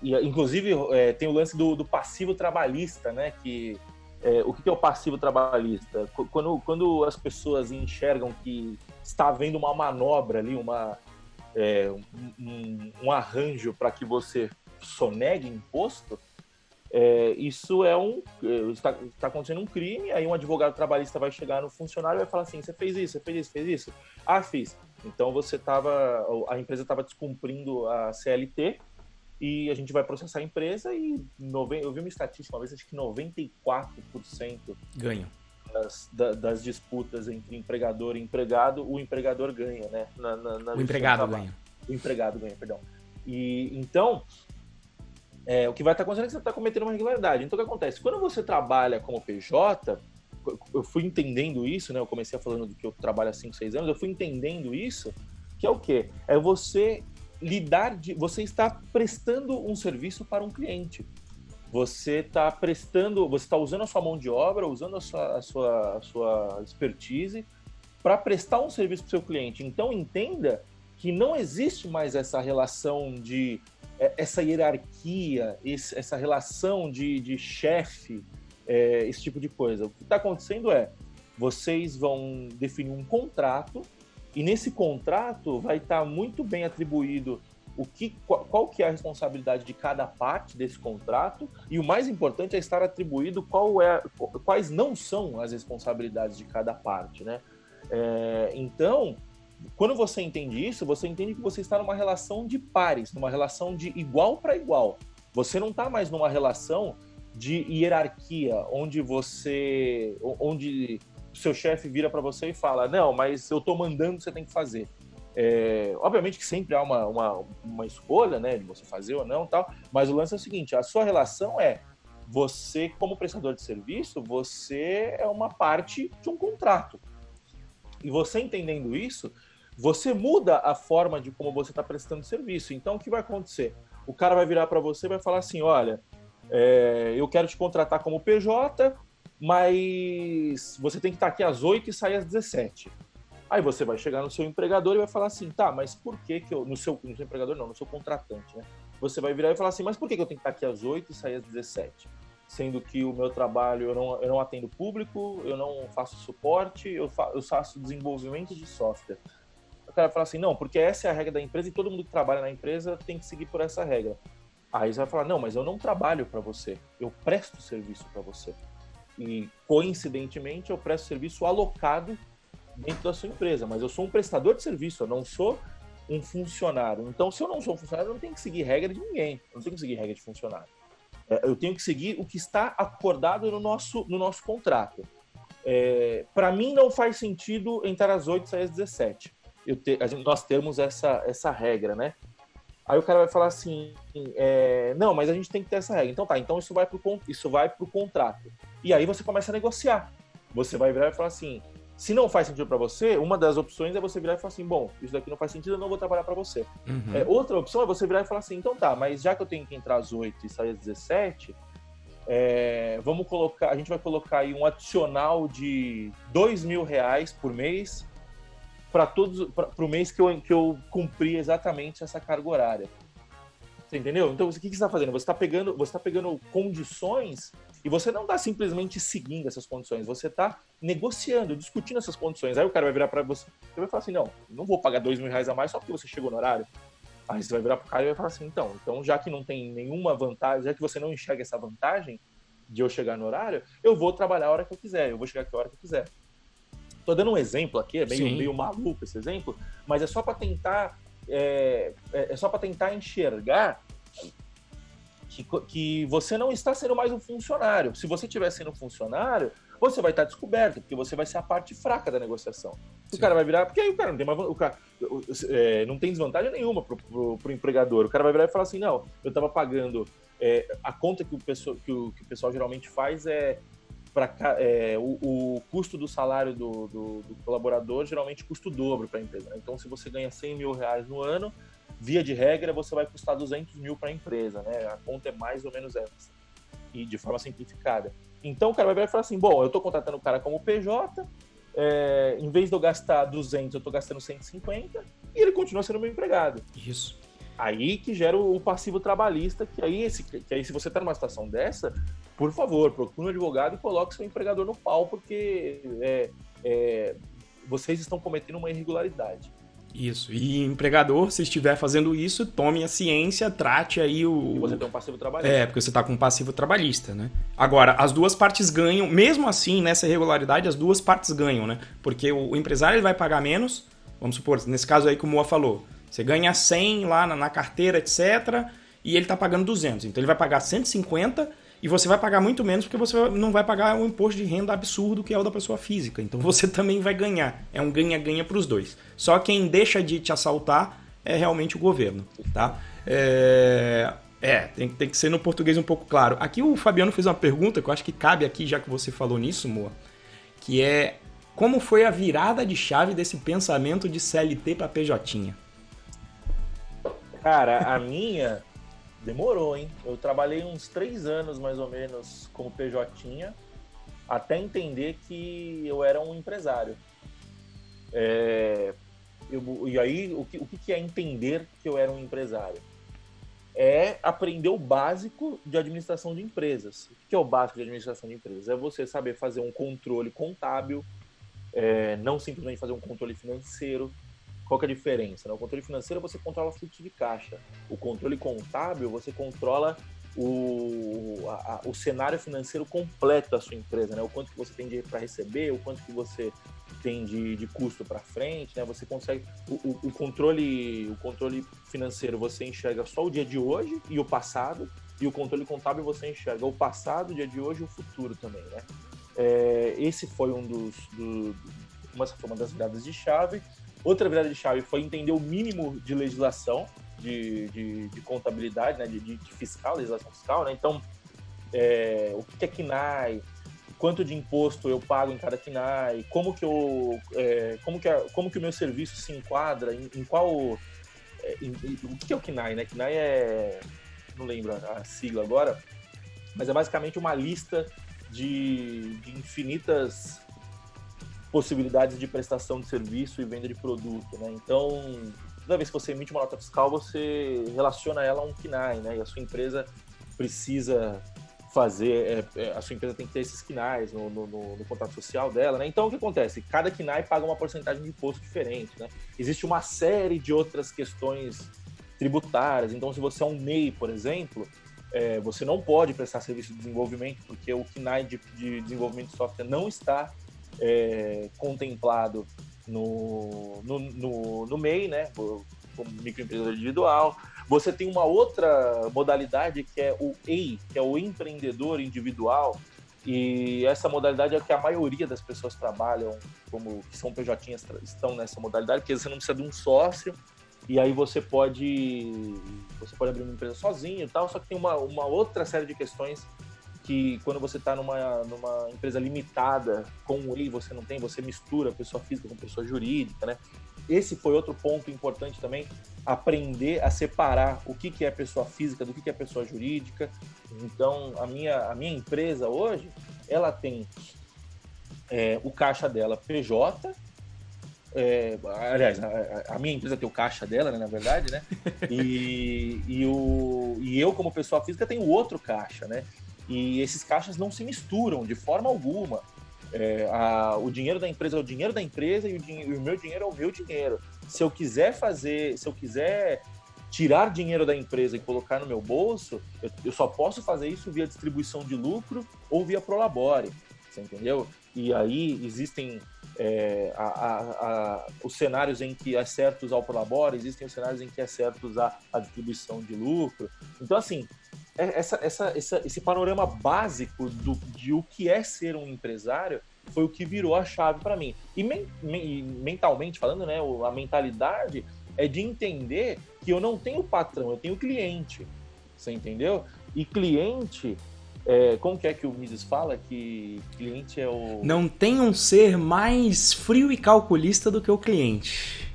e inclusive, é, tem o lance do, do, passivo trabalhista, né? Que, é, o que é o passivo trabalhista? Quando, quando as pessoas enxergam que está havendo uma manobra ali, uma, é, um, um, arranjo para que você sonegue imposto, é, isso é um. É, está, está, acontecendo um crime, aí um advogado trabalhista vai chegar no funcionário e vai falar assim: você fez isso, você fez isso, fez isso? Ah, fiz. Então você estava, a empresa estava descumprindo a CLT e a gente vai processar a empresa e nove, eu vi uma estatística uma vez, acho que 94% ganham. Das, das, disputas entre empregador e empregado, o empregador ganha, né? Na, na, na o empregado ganha. O empregado ganha, perdão. E então, é, o que vai estar acontecendo é que você está cometendo uma irregularidade. Então, o que acontece? Quando você trabalha como PJ, eu fui entendendo isso, né? Eu comecei falando do que eu trabalho há 5, 6 anos, eu fui entendendo isso, que é o quê? É você lidar de. Você está prestando um serviço para um cliente. Você está prestando, você está usando a sua mão de obra, usando a sua, a sua, a sua expertise para prestar um serviço para o seu cliente. Então entenda que não existe mais essa relação de é, essa hierarquia, essa relação de, de chefe é, esse tipo de coisa. O que está acontecendo é, vocês vão definir um contrato e nesse contrato vai estar tá muito bem atribuído o que, qual, qual, que é a responsabilidade de cada parte desse contrato e o mais importante é estar atribuído é, quais não são as responsabilidades de cada parte, né? É, então, quando você entende isso, você entende que você está numa relação de pares, numa relação de igual para igual. Você não está mais numa relação de hierarquia, onde você, onde seu chefe vira para você e fala, não, mas eu estou mandando, você tem que fazer. É, obviamente que sempre há uma, uma, uma, escolha, né, de você fazer ou não, tal. Mas o lance é o seguinte: a sua relação é você, como prestador de serviço, você é uma parte de um contrato. E você entendendo isso, você muda a forma de como você está prestando serviço. Então, o que vai acontecer? O cara vai virar para você e vai falar assim: olha, é, eu quero te contratar como PJ, mas você tem que estar aqui às 8 e sair às 17. Aí você vai chegar no seu empregador e vai falar assim, tá, mas por que que eu... No seu, no seu empregador não, no seu contratante, né? Você vai virar e falar assim, mas por que, que eu tenho que estar aqui às 8 e sair às 17? Sendo que o meu trabalho, eu não, eu não atendo público, eu não faço suporte, eu, fa, eu faço desenvolvimento de software. O cara vai falar assim, não, porque essa é a regra da empresa e todo mundo que trabalha na empresa tem que seguir por essa regra. Aí você vai falar, não, mas eu não trabalho para você, eu presto serviço para você. E, coincidentemente, eu presto serviço alocado dentro da sua empresa, mas eu sou um prestador de serviço, eu não sou um funcionário. Então, se eu não sou um funcionário, eu não tenho que seguir regra de ninguém, eu não tenho que seguir regra de funcionário. É, eu tenho que seguir o que está acordado no nosso, no nosso contrato. É, Para mim, não faz sentido entrar às 8 e sair às 17. Te, gente, nós temos essa, essa regra, né? Aí o cara vai falar assim, é, não, mas a gente tem que ter essa regra. Então tá, então isso vai pro, isso vai pro contrato. E aí você começa a negociar. Você vai virar e falar assim, se não faz sentido para você, uma das opções é você virar e falar assim, bom, isso daqui não faz sentido, eu não vou trabalhar para você. Uhum. É, outra opção é você virar e falar assim, então tá, mas já que eu tenho que entrar às 8 e sair às 17, é, vamos colocar, a gente vai colocar aí um adicional de dois mil reais por mês para todos para o mês que eu, que eu cumpri exatamente essa carga horária. Você entendeu? Então, o que, que você está fazendo? Você está pegando, você tá pegando condições e você não está simplesmente seguindo essas condições, você está negociando, discutindo essas condições. Aí o cara vai virar para você e vai falar assim: não, não vou pagar dois mil reais a mais só porque você chegou no horário. Aí você vai virar para o cara e vai falar assim: então, então, já que não tem nenhuma vantagem, já que você não enxerga essa vantagem de eu chegar no horário, eu vou trabalhar a hora que eu quiser, eu vou chegar aqui a hora que eu quiser. Tô dando um exemplo aqui, é meio, meio maluco esse exemplo, mas é só para tentar é, é, é só para tentar enxergar que, que você não está sendo mais um funcionário. Se você estiver sendo funcionário, você vai estar descoberto, porque você vai ser a parte fraca da negociação. Sim. O cara vai virar, porque aí o cara não tem, uma, o cara, é, não tem desvantagem nenhuma pro, pro, pro, empregador. O cara vai virar e falar assim: não, eu estava pagando. É, a conta que o, pessoal, que, o, que o pessoal geralmente faz é para é, o, o, custo do salário do, do, do, colaborador geralmente custa o dobro para a empresa. Né? Então, se você ganha 100 mil reais no ano, via de regra, você vai custar 200 mil para a empresa. Né? A conta é mais ou menos essa, e de forma simplificada. Então, o cara vai falar assim: bom, eu estou contratando o cara como PJ, é, em vez de eu gastar 200, eu estou gastando 150, e ele continua sendo meu empregado. Isso. Aí que gera o passivo trabalhista, que aí, esse, que aí se você está numa situação dessa, por favor, procure um advogado e coloque seu empregador no pau, porque é, é, vocês estão cometendo uma irregularidade. Isso. E empregador, se estiver fazendo isso, tome a ciência, trate aí o. E você tem um passivo trabalhista. É, porque você está com um passivo trabalhista, né? Agora, as duas partes ganham, mesmo assim, nessa irregularidade, as duas partes ganham, né? Porque o empresário ele vai pagar menos, vamos supor, nesse caso aí que o Moa falou, você ganha 100 lá na, na carteira, etc. E ele está pagando 200. Então ele vai pagar 150 e você vai pagar muito menos porque você não vai pagar um imposto de renda absurdo que é o da pessoa física. Então você também vai ganhar. É um ganha-ganha para os dois. Só quem deixa de te assaltar é realmente o governo, tá? É, é tem, tem, que ser no português um pouco claro. Aqui o Fabiano fez uma pergunta que eu acho que cabe aqui, já que você falou nisso, Moa, que é como foi a virada de chave desse pensamento de CLT para PJ? Cara, a minha demorou, hein? Eu trabalhei uns três anos mais ou menos como PJ, até entender que eu era um empresário. É, eu, e aí, o que, o que é entender que eu era um empresário? É aprender o básico de administração de empresas. O que é o básico de administração de empresas? É você saber fazer um controle contábil, é, não simplesmente fazer um controle financeiro, qual é a diferença? Né? O controle financeiro você controla fluxo de caixa. O controle contábil você controla o, a, o cenário financeiro completo da sua empresa, né? O quanto que você tem para receber, o quanto que você tem de, de custo para frente, né? Você consegue o, o, o, controle o controle financeiro você enxerga só o dia de hoje e o passado e o controle contábil você enxerga o passado, o dia de hoje e o futuro também, né? É, esse foi um dos do, uma, uma das viradas de chave Outra virada de chave foi entender o mínimo de legislação, de, de, de contabilidade, né, de, de, fiscal, legislação fiscal. Né? Então, é, o que é KNAI, quanto de imposto eu pago em cada KNAI, como que eu, é, como que a, como que o meu serviço se enquadra, em, em qual, é, o que é o KNAI, né? KNAI é, não lembro a, a sigla agora, mas é basicamente uma lista de, de infinitas possibilidades de prestação de serviço e venda de produto, né? Então, toda vez que você emite uma nota fiscal, você relaciona ela a um KNAI, né? E a sua empresa precisa fazer, é, é, a sua empresa tem que ter esses KNAIs no, no, no, no, contrato social dela, né? Então, o que acontece? Cada KNAI paga uma porcentagem de imposto diferente, né? Existe uma série de outras questões tributárias. Então, se você é um MEI, por exemplo, é, você não pode prestar serviço de desenvolvimento porque o KNAI de, de desenvolvimento de software não está é, contemplado no, no, no, no MEI, né? Como microempreendedor individual. Você tem uma outra modalidade que é o EI, que é o empreendedor individual, e essa modalidade é que a maioria das pessoas trabalham, como que são PJ estão nessa modalidade, porque você não precisa de um sócio, e aí você pode você pode abrir uma empresa sozinho e tal, só que tem uma, uma outra série de questões que quando você está numa, numa empresa limitada com o EI, você não tem, você mistura pessoa física com pessoa jurídica, né? Esse foi outro ponto importante também, aprender a separar o que, que é pessoa física do que, que é pessoa jurídica. Então, a minha, a minha empresa hoje, ela tem é, o caixa dela PJ, é, aliás, a, a, minha empresa tem o caixa dela, né, na verdade, né? E, e, o, e eu, como pessoa física, tenho outro caixa, né? E esses caixas não se misturam de forma alguma. É, a, o dinheiro da empresa é o dinheiro da empresa e o, o meu dinheiro é o meu dinheiro. Se eu quiser fazer, se eu quiser tirar dinheiro da empresa e colocar no meu bolso, eu, eu só posso fazer isso via distribuição de lucro ou via Prolabore, você entendeu? E aí existem é, a, a, os cenários em que é certo usar o Prolabore, existem os cenários em que é certo usar a distribuição de lucro. Então, assim, essa, essa, essa, esse panorama básico do, de o que é ser um empresário foi o que virou a chave para mim. E men, men, mentalmente falando, né, a mentalidade é de entender que eu não tenho patrão, eu tenho cliente. Você entendeu? E cliente, é, como que é que o Mises fala? Que cliente é o. Não tem um ser mais frio e calculista do que o cliente.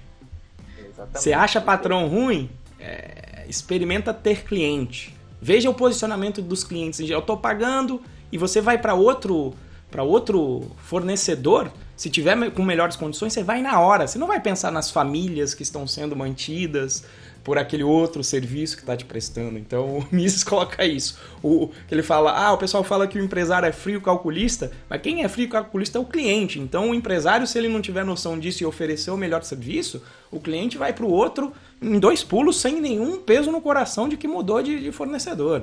Exatamente. Você acha patrão ruim? É, experimenta ter cliente. Veja o posicionamento dos clientes. Eu estou pagando e você vai para outro para outro fornecedor, se tiver com melhores condições, você vai na hora. Você não vai pensar nas famílias que estão sendo mantidas por aquele outro serviço que está te prestando. Então o Mises coloca isso. O, que ele fala: ah, o pessoal fala que o empresário é frio calculista, mas quem é frio calculista é o cliente. Então o empresário, se ele não tiver noção disso e oferecer o melhor serviço, o cliente vai para o outro em dois pulos sem nenhum peso no coração de que mudou de, de fornecedor.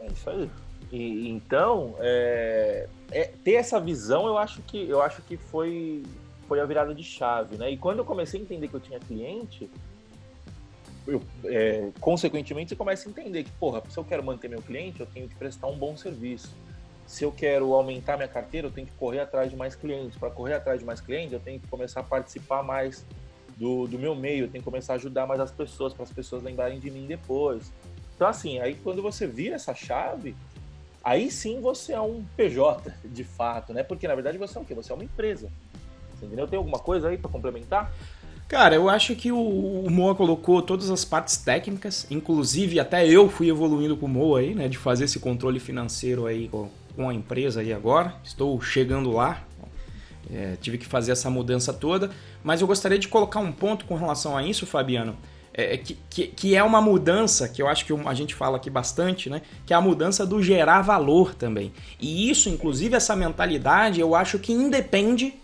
É isso aí. E, então, é, é, ter essa visão, eu acho que eu acho que foi foi a virada de chave, né? E quando eu comecei a entender que eu tinha cliente, eu, é, consequentemente você começa a entender que, porra, se eu quero manter meu cliente, eu tenho que prestar um bom serviço. Se eu quero aumentar minha carteira, eu tenho que correr atrás de mais clientes. Para correr atrás de mais clientes, eu tenho que começar a participar mais do, do meu meio, eu tenho que começar a ajudar mais as pessoas, para as pessoas lembrarem de mim depois. Então, assim, aí quando você vira essa chave, aí sim você é um PJ, de fato, né? Porque na verdade você é o quê? Você é uma empresa. Você entendeu? Tem alguma coisa aí para complementar? Cara, eu acho que o, o Moa colocou todas as partes técnicas, inclusive até eu fui evoluindo com o Moa aí, né, de fazer esse controle financeiro aí com, com a empresa aí agora. Estou chegando lá, é, tive que fazer essa mudança toda, mas eu gostaria de colocar um ponto com relação a isso, Fabiano, é, que, que, que, é uma mudança que eu acho que a gente fala aqui bastante, né? Que é a mudança do gerar valor também. E isso, inclusive, essa mentalidade, eu acho que independe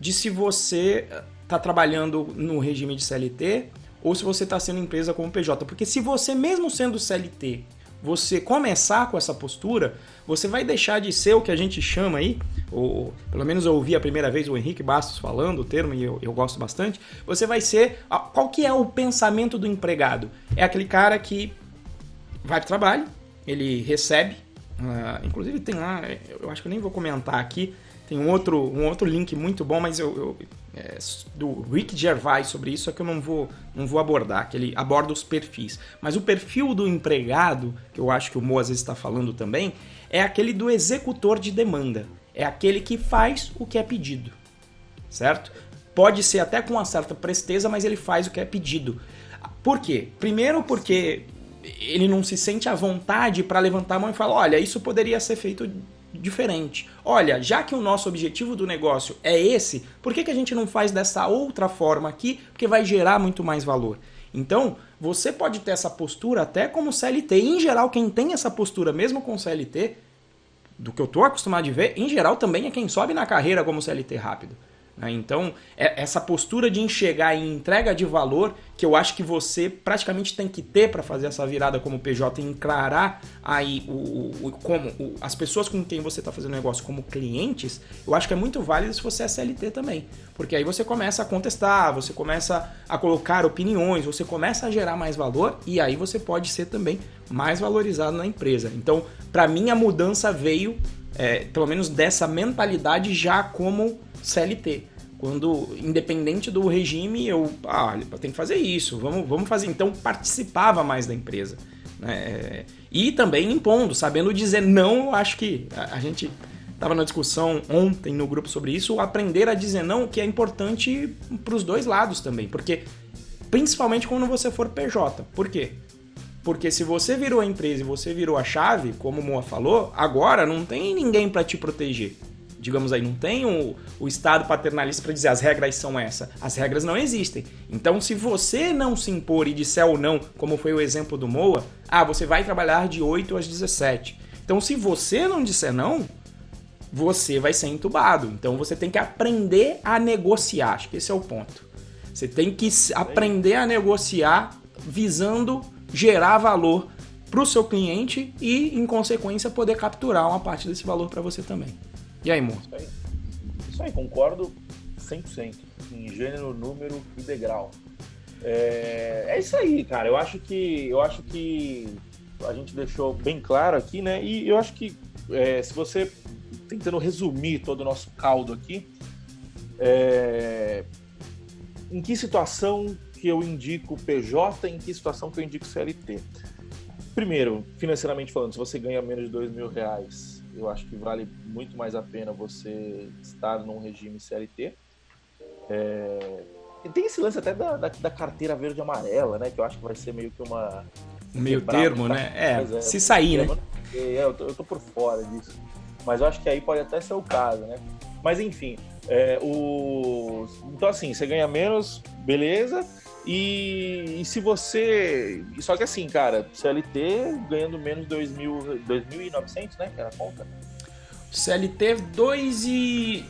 de se você está trabalhando no regime de CLT ou se você está sendo empresa como PJ. Porque se você, mesmo sendo CLT, você começar com essa postura, você vai deixar de ser o que a gente chama aí, ou pelo menos eu ouvi a primeira vez o Henrique Bastos falando o termo e eu, eu gosto bastante. Você vai ser. Qual que é o pensamento do empregado? É aquele cara que vai para o trabalho, ele recebe, uh, inclusive tem lá, eu acho que eu nem vou comentar aqui, tem um outro, um outro link muito bom, mas eu, eu é, do Rick Gervais sobre isso é que eu não vou, não vou abordar, que ele aborda os perfis. Mas o perfil do empregado, que eu acho que o Mo às vezes está falando também, é aquele do executor de demanda. É aquele que faz o que é pedido, certo? Pode ser até com uma certa presteza, mas ele faz o que é pedido. Por quê? Primeiro porque ele não se sente à vontade para levantar a mão e falar: olha, isso poderia ser feito diferente. Olha, já que o nosso objetivo do negócio é esse, por que, que a gente não faz dessa outra forma aqui? Porque vai gerar muito mais valor. Então, você pode ter essa postura até como CLT. E, em geral, quem tem essa postura, mesmo com CLT, do que eu estou acostumado de ver, em geral também é quem sobe na carreira como CLT rápido. Né? Então, é essa postura de enxergar em entrega de valor que eu acho que você praticamente tem que ter para fazer essa virada como PJ e encarar aí o, o como o, as pessoas com quem você está fazendo negócio como clientes, eu acho que é muito válido se você é CLT também. Porque aí você começa a contestar, você começa a colocar opiniões, você começa a gerar mais valor e aí você pode ser também mais valorizado na empresa. Então, para mim, a mudança veio, é, pelo menos dessa mentalidade já como CLT. Quando, independente do regime, eu, ah, tem que fazer isso, vamos, vamos fazer. Então, participava mais da empresa. Né? E também impondo, sabendo dizer não, acho que a, a gente estava na discussão ontem no grupo sobre isso, aprender a dizer não, que é importante para os dois lados também, porque principalmente quando você for PJ. Por quê? Porque se você virou a empresa e você virou a chave, como o Moa falou, agora não tem ninguém para te proteger digamos aí, não tem o, o Estado paternalista para dizer as regras são essa. As regras não existem. Então, se você não se impor e disser ou não, como foi o exemplo do Moa, ah, você vai trabalhar de 8 às 17. Então, se você não disser não, você vai ser entubado. Então, você tem que aprender a negociar. Acho que esse é o ponto. Você tem que aprender a negociar visando gerar valor para o seu cliente e, em consequência, poder capturar uma parte desse valor para você também. E aí, Mo? Isso aí, isso aí concordo 100%. Em gênero, número e degrau. É, é isso aí, cara. Eu acho que eu acho que a gente deixou bem claro aqui, né? E eu acho que é, se você tentando resumir todo o nosso caldo aqui, é, em que situação que eu indico PJ, em que situação que eu indico CLT? Primeiro, financeiramente falando, se você ganha menos de dois mil reais eu acho que vale muito mais a pena você estar num regime CLT. É... E tem esse lance até da, da, da, carteira verde e amarela, né? Que eu acho que vai ser meio que uma. Meio termo, né? É, é, se sair, né? É, eu tô, eu tô por fora disso. Mas eu acho que aí pode até ser o caso, né? Mas enfim, é, o... então assim, você ganha menos, beleza. E, e, se você. Só que assim, cara, CLT ganhando menos de 2.900, né? Que era a conta. CLT 2 e.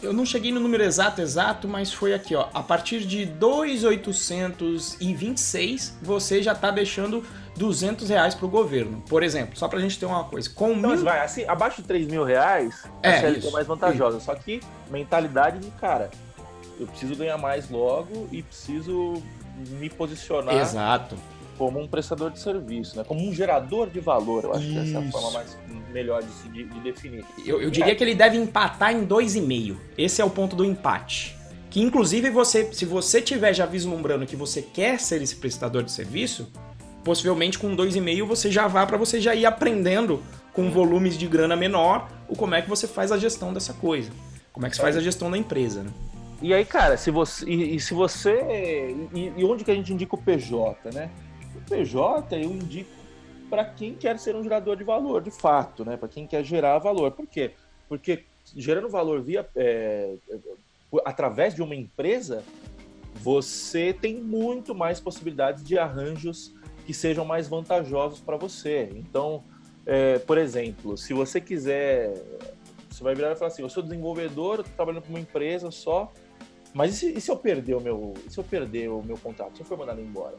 Eu não cheguei no número exato, exato, mas foi aqui, ó. A partir de 2.826, você já tá deixando 200 reais pro governo. Por exemplo, só pra gente ter uma coisa. Com então, mil... vai, assim, abaixo de 3 mil reais, é, a CLT isso, é mais vantajosa. Isso. Só que mentalidade de cara eu preciso ganhar mais logo e preciso me posicionar Exato. como um prestador de serviço, né? como um gerador de valor. Eu acho Isso. que essa é a forma mais melhor de, se, de, de definir. Eu, eu diria é. que ele deve empatar em 2,5. Esse é o ponto do empate. Que inclusive você, se você tiver já vislumbrando que você quer ser esse prestador de serviço, possivelmente com 2,5 você já vá para você já ir aprendendo com volumes de grana menor o como é que você faz a gestão dessa coisa. Como é que você faz a gestão da empresa, né? E aí, cara, se você. E, e se você. E, e, onde que a gente indica o PJ, né? O PJ eu indico para quem quer ser um gerador de valor, de fato, né? Para quem quer gerar valor. Por quê? Porque gerando valor via. É, através de uma empresa, você tem muito mais possibilidades de arranjos que sejam mais vantajosos para você. Então, é, por exemplo, se você quiser. Você vai virar e falar assim: eu sou desenvolvedor, estou trabalhando para uma empresa só mas e se, e se eu perder o meu, se eu perder o meu contrato, se eu for mandado embora?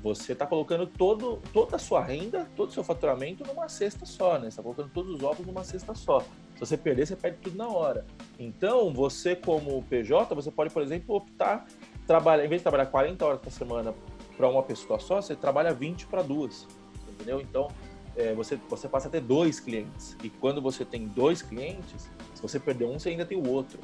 Você está colocando todo, toda a sua renda, todo o seu faturamento numa cesta só, né? Você está colocando todos os ovos numa cesta só. Se você perder, você perde tudo na hora. Então, você como PJ, você pode, por exemplo, optar, trabalhar, em vez de trabalhar 40 horas por semana para uma pessoa só, você trabalha 20 para duas. Entendeu? Então, é, você, você passa a ter dois clientes. E quando você tem dois clientes, se você perder um, você ainda tem o outro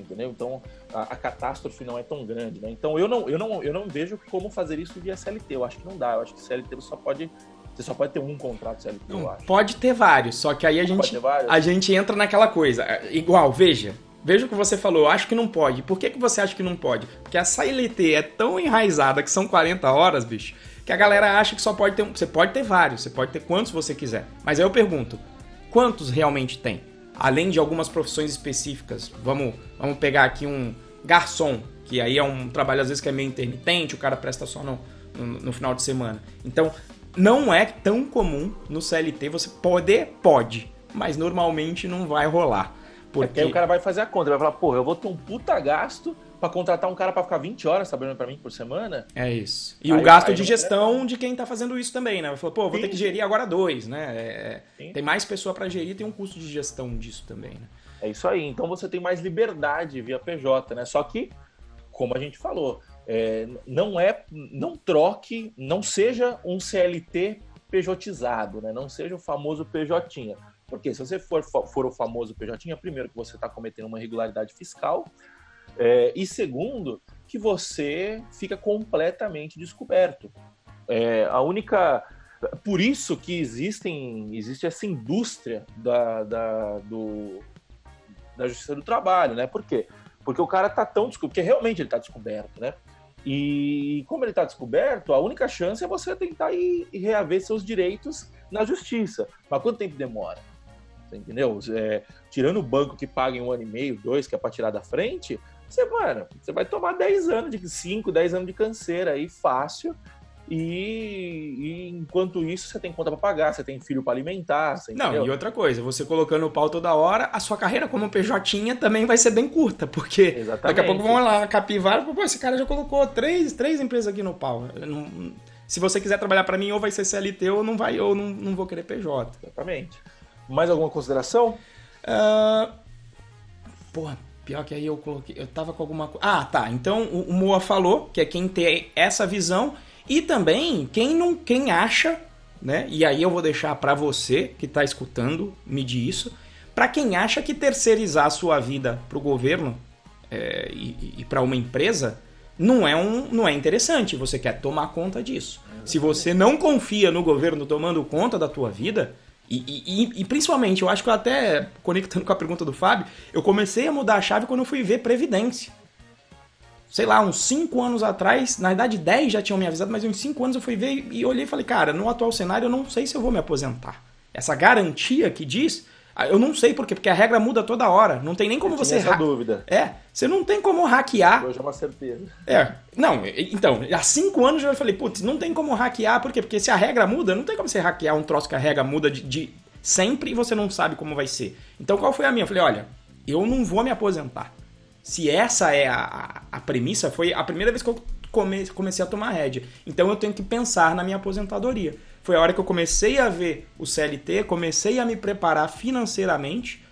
entendeu? Então a, a, catástrofe não é tão grande, né? Então eu não, eu, não, eu não vejo como fazer isso via CLT, eu acho que não dá, eu acho que CLT você só pode Você só pode ter um contrato CLT, Não, eu acho. Pode ter vários, só que aí a gente, a gente entra naquela coisa. É, igual, veja, Veja o que você falou, acho que não pode. Por que, que você acha que não pode? Porque a CLT é tão enraizada que são 40 horas, bicho, que a galera acha que só pode ter um. Você pode ter vários, você pode ter quantos você quiser. Mas aí eu pergunto: quantos realmente tem? Além de algumas profissões específicas. Vamos, vamos pegar aqui um garçom, que aí é um trabalho às vezes que é meio intermitente, o cara presta só no, no, no final de semana. Então, não é tão comum no CLT você poder, pode, mas normalmente não vai rolar. Porque... É porque aí o cara vai fazer a conta, vai falar, porra, eu vou ter um puta gasto para contratar um cara para ficar 20 horas trabalhando para mim por semana. É isso. E aí, o gasto de gestão é... de quem tá fazendo isso também, né? Falar, pô, vou sim, ter que gerir agora dois, né? É, é tem mais pessoa para gerir, tem um custo de gestão disso também, né? É isso aí. Então você tem mais liberdade via PJ, né? Só que, como a gente falou, é, não é, não troque, não seja um CLT pejotizado, né? Não seja o famoso PJ. Porque se você for, for o famoso PJ, primeiro que você está cometendo uma irregularidade fiscal, é, e segundo, que você fica completamente descoberto. É, a única. Por isso que existem, existe essa indústria da, da, do, da justiça do trabalho, né? Por quê? Porque o cara tá tão descoberto, porque realmente ele tá descoberto, né? E como ele está descoberto, a única chance é você tentar ir, ir reaver seus direitos na justiça. Mas quanto tempo demora? entendeu? É, tirando o banco que paga em um ano e meio, dois, que é para tirar da frente, você, mano, você vai tomar 10 anos de 5, 10 anos de canseira aí fácil. E, e, enquanto isso, você tem conta para pagar, você tem filho para alimentar. Não, e outra coisa, você colocando o pau toda hora, a sua carreira como PJ também vai ser bem curta, porque Exatamente. daqui a pouco vão lá, capivara, pô, esse cara já colocou três, três empresas aqui no pau. Não, se você quiser trabalhar para mim, ou vai ser CLT ou não vai, ou não, não vou querer PJ. Exatamente. Mais alguma consideração? Uh... Porra, pior que aí eu coloquei. Eu tava com alguma coisa. Ah, tá. Então o, o Moa falou que é quem tem essa visão e também quem não quem acha, né? E aí eu vou deixar para você que tá escutando medir isso. Para quem acha que terceirizar a sua vida pro governo é, e, e para uma empresa não é, um, não é interessante. Você quer tomar conta disso. Se você não confia no governo tomando conta da tua vida, e, e, e, principalmente, eu acho que eu até, conectando com a pergunta do Fábio, eu comecei a mudar a chave quando eu fui ver Previdência. Sei lá, uns 5 anos atrás, na verdade 10 já tinham me avisado, mas uns 5 anos eu fui ver e olhei e falei, cara, no atual cenário eu não sei se eu vou me aposentar. Essa garantia que diz, eu não sei por quê, porque a regra muda toda hora. Não tem nem como você. Essa dúvida. É, você não tem como hackear. Hoje é uma certeza. É, não, então, há cinco anos eu já falei, putz, não tem como hackear, por quê? Porque se a regra muda, não tem como você hackear um troço que a regra muda de, de sempre e você não sabe como vai ser. Então qual foi a minha? Eu falei, olha, eu não vou me aposentar. Se essa é a, a, premissa, foi a primeira vez que eu come, comecei a tomar rédea. Então eu tenho que pensar na minha aposentadoria foi a hora que eu comecei a ver o CLT, comecei a me preparar financeiramente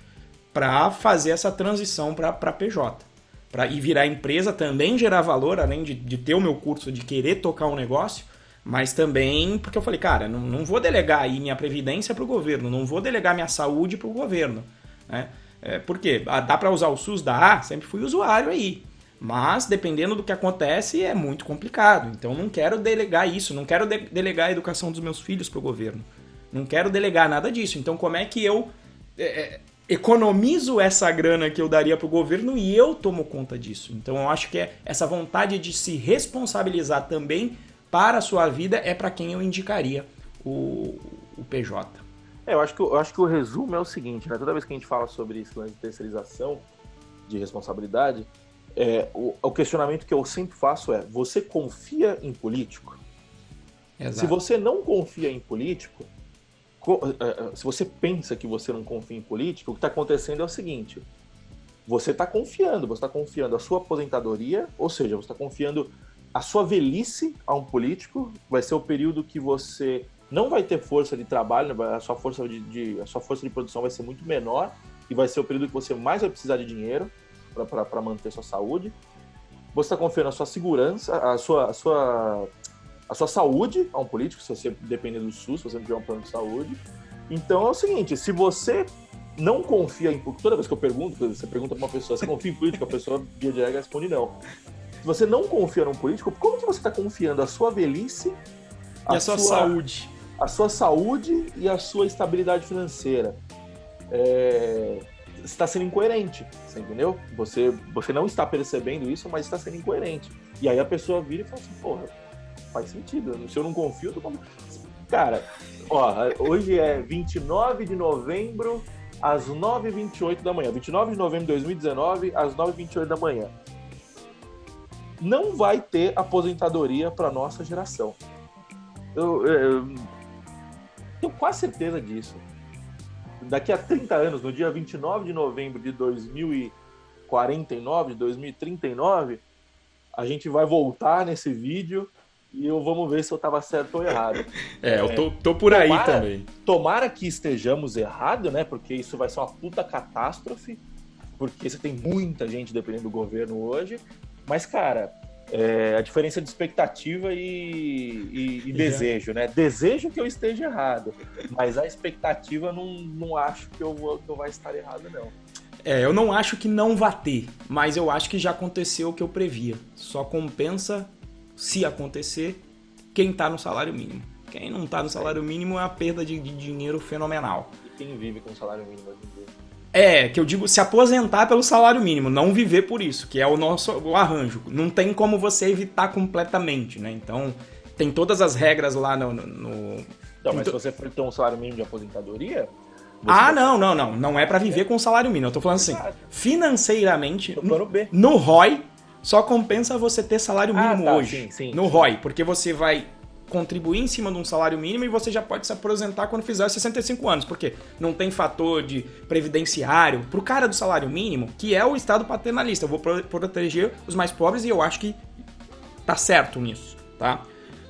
para fazer essa transição para PJ. Para ir virar empresa, também gerar valor, além de, de ter o meu curso, de querer tocar um negócio, mas também porque eu falei, cara, não, não vou delegar aí minha previdência para o governo, não vou delegar minha saúde para o governo. Né? É, por quê? Ah, dá para usar o SUS? Dá, sempre fui usuário aí. Mas, dependendo do que acontece, é muito complicado. Então, não quero delegar isso, não quero de delegar a educação dos meus filhos para o governo. Não quero delegar nada disso. Então, como é que eu é, é economizo essa grana que eu daria para o governo e eu tomo conta disso? Então, eu acho que é essa vontade de se responsabilizar também para a sua vida é para quem eu indicaria o, o PJ. É, eu acho, que, eu acho que o resumo é o seguinte, né? Toda vez que a gente fala sobre esse lance de terceirização, de responsabilidade, é, o, o, questionamento que eu sempre faço é: você confia em político? Exato. Se você não confia em político, é, é, se você pensa que você não confia em político, o que está acontecendo é o seguinte: você está confiando, você está confiando a sua aposentadoria, ou seja, você está confiando a sua velhice a um político, vai ser o período que você não vai ter força de trabalho, a sua força de, de, a sua força de produção vai ser muito menor e vai ser o período que você mais vai precisar de dinheiro para manter sua saúde. Você está confiando a sua segurança, a sua, a sua, a sua saúde a um político, se você depender do SUS, se você não tiver um plano de saúde. Então é o seguinte, se você não confia em toda vez que eu pergunto, você pergunta para uma pessoa, você confia em político, a pessoa via de regra responde não. Se você não confia num político, como que você está confiando a sua velhice a e a sua, sua saúde? a sua saúde e a sua estabilidade financeira. É, está sendo incoerente, você entendeu? Você, você não está percebendo isso, mas está sendo incoerente. E aí a pessoa vira e fala assim, porra, faz sentido. Se eu não confio, eu tô... Cara, ó, hoje é 29 de novembro, às 9h28 da manhã. 29 de novembro de 2019, às 9h28 da manhã. Não vai ter aposentadoria para nossa geração. Eu, eu, eu tenho quase certeza disso daqui a 30 anos, no dia 29 de novembro de 2049, 2039, a gente vai voltar nesse vídeo e eu vamos ver se eu estava certo ou errado. É, eu tô, tô por aí também. Tomara que estejamos errados, né? Porque isso vai ser uma puta catástrofe, porque você tem muita gente dependendo do governo hoje. Mas, cara, é, a diferença de expectativa e, e, e desejo, né? Desejo que eu esteja errado, mas a expectativa não, não acho que eu, vou, que eu vai estar errado, não. É, eu não acho que não vá ter, mas eu acho que já aconteceu o que eu previa. Só compensa, se acontecer, quem está no salário mínimo. Quem não está no salário mínimo é uma perda de, de dinheiro fenomenal. E quem vive com salário mínimo hoje em dia? É, que eu digo se aposentar pelo salário mínimo, não viver por isso, que é o nosso o arranjo. Não tem como você evitar completamente, né? Então, tem todas as regras lá no. no... Não, mas se você for ter um salário mínimo de aposentadoria. Ah, não, não, não. Não é para viver com salário mínimo. Eu tô falando assim, financeiramente, no, no ROI, só compensa você ter salário ah, mínimo ah, tá, hoje. Sim, sim, no sim. ROI, porque você vai contribuir em cima de um salário mínimo e você já pode se aposentar quando fizer 65 anos, porque não tem fator de previdenciário pro cara do salário mínimo, que é o estado paternalista. Eu vou proteger os mais pobres e eu acho que tá certo nisso, tá?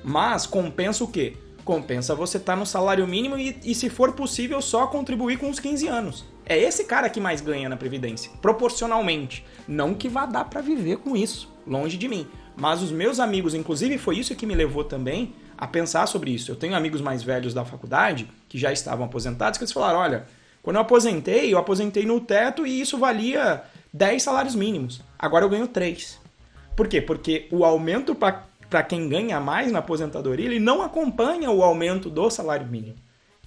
Mas compensa o quê? Compensa você estar tá no salário mínimo e, e, se for possível, só contribuir com os 15 anos. É esse cara que mais ganha na Previdência, proporcionalmente. Não que vá dar para viver com isso, longe de mim. Mas os meus amigos, inclusive foi isso que me levou também a pensar sobre isso. Eu tenho amigos mais velhos da faculdade que já estavam aposentados que eles falaram: olha, quando eu aposentei, eu aposentei no teto e isso valia 10 salários mínimos. Agora eu ganho 3. Por quê? Porque o aumento para quem ganha mais na aposentadoria, ele não acompanha o aumento do salário mínimo.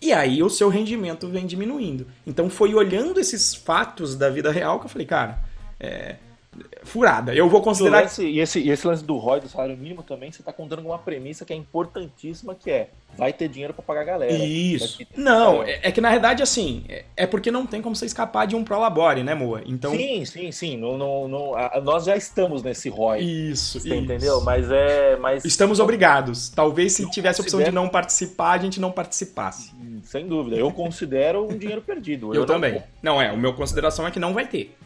E aí o seu rendimento vem diminuindo. Então foi olhando esses fatos da vida real que eu falei, cara, é, furada. Eu vou considerar. Lance, e, esse, e esse lance do ROI, do salário mínimo, também, você está contando com uma premissa que é importantíssima, que é vai ter dinheiro para pagar a galera. Isso. Não, é, é, que na verdade, assim, é, é, porque não tem como você escapar de um prolabore, né, Moa? Então... Sim, sim, sim. Não, não, não, a, nós já estamos nesse ROI. Isso, isso. entendeu? Mas é. Mas... Estamos obrigados. Talvez se tivesse a opção de não participar, a gente não participasse. Sem dúvida. Eu considero um dinheiro perdido. Eu, eu também. Não, não é. O meu consideração é que não vai ter.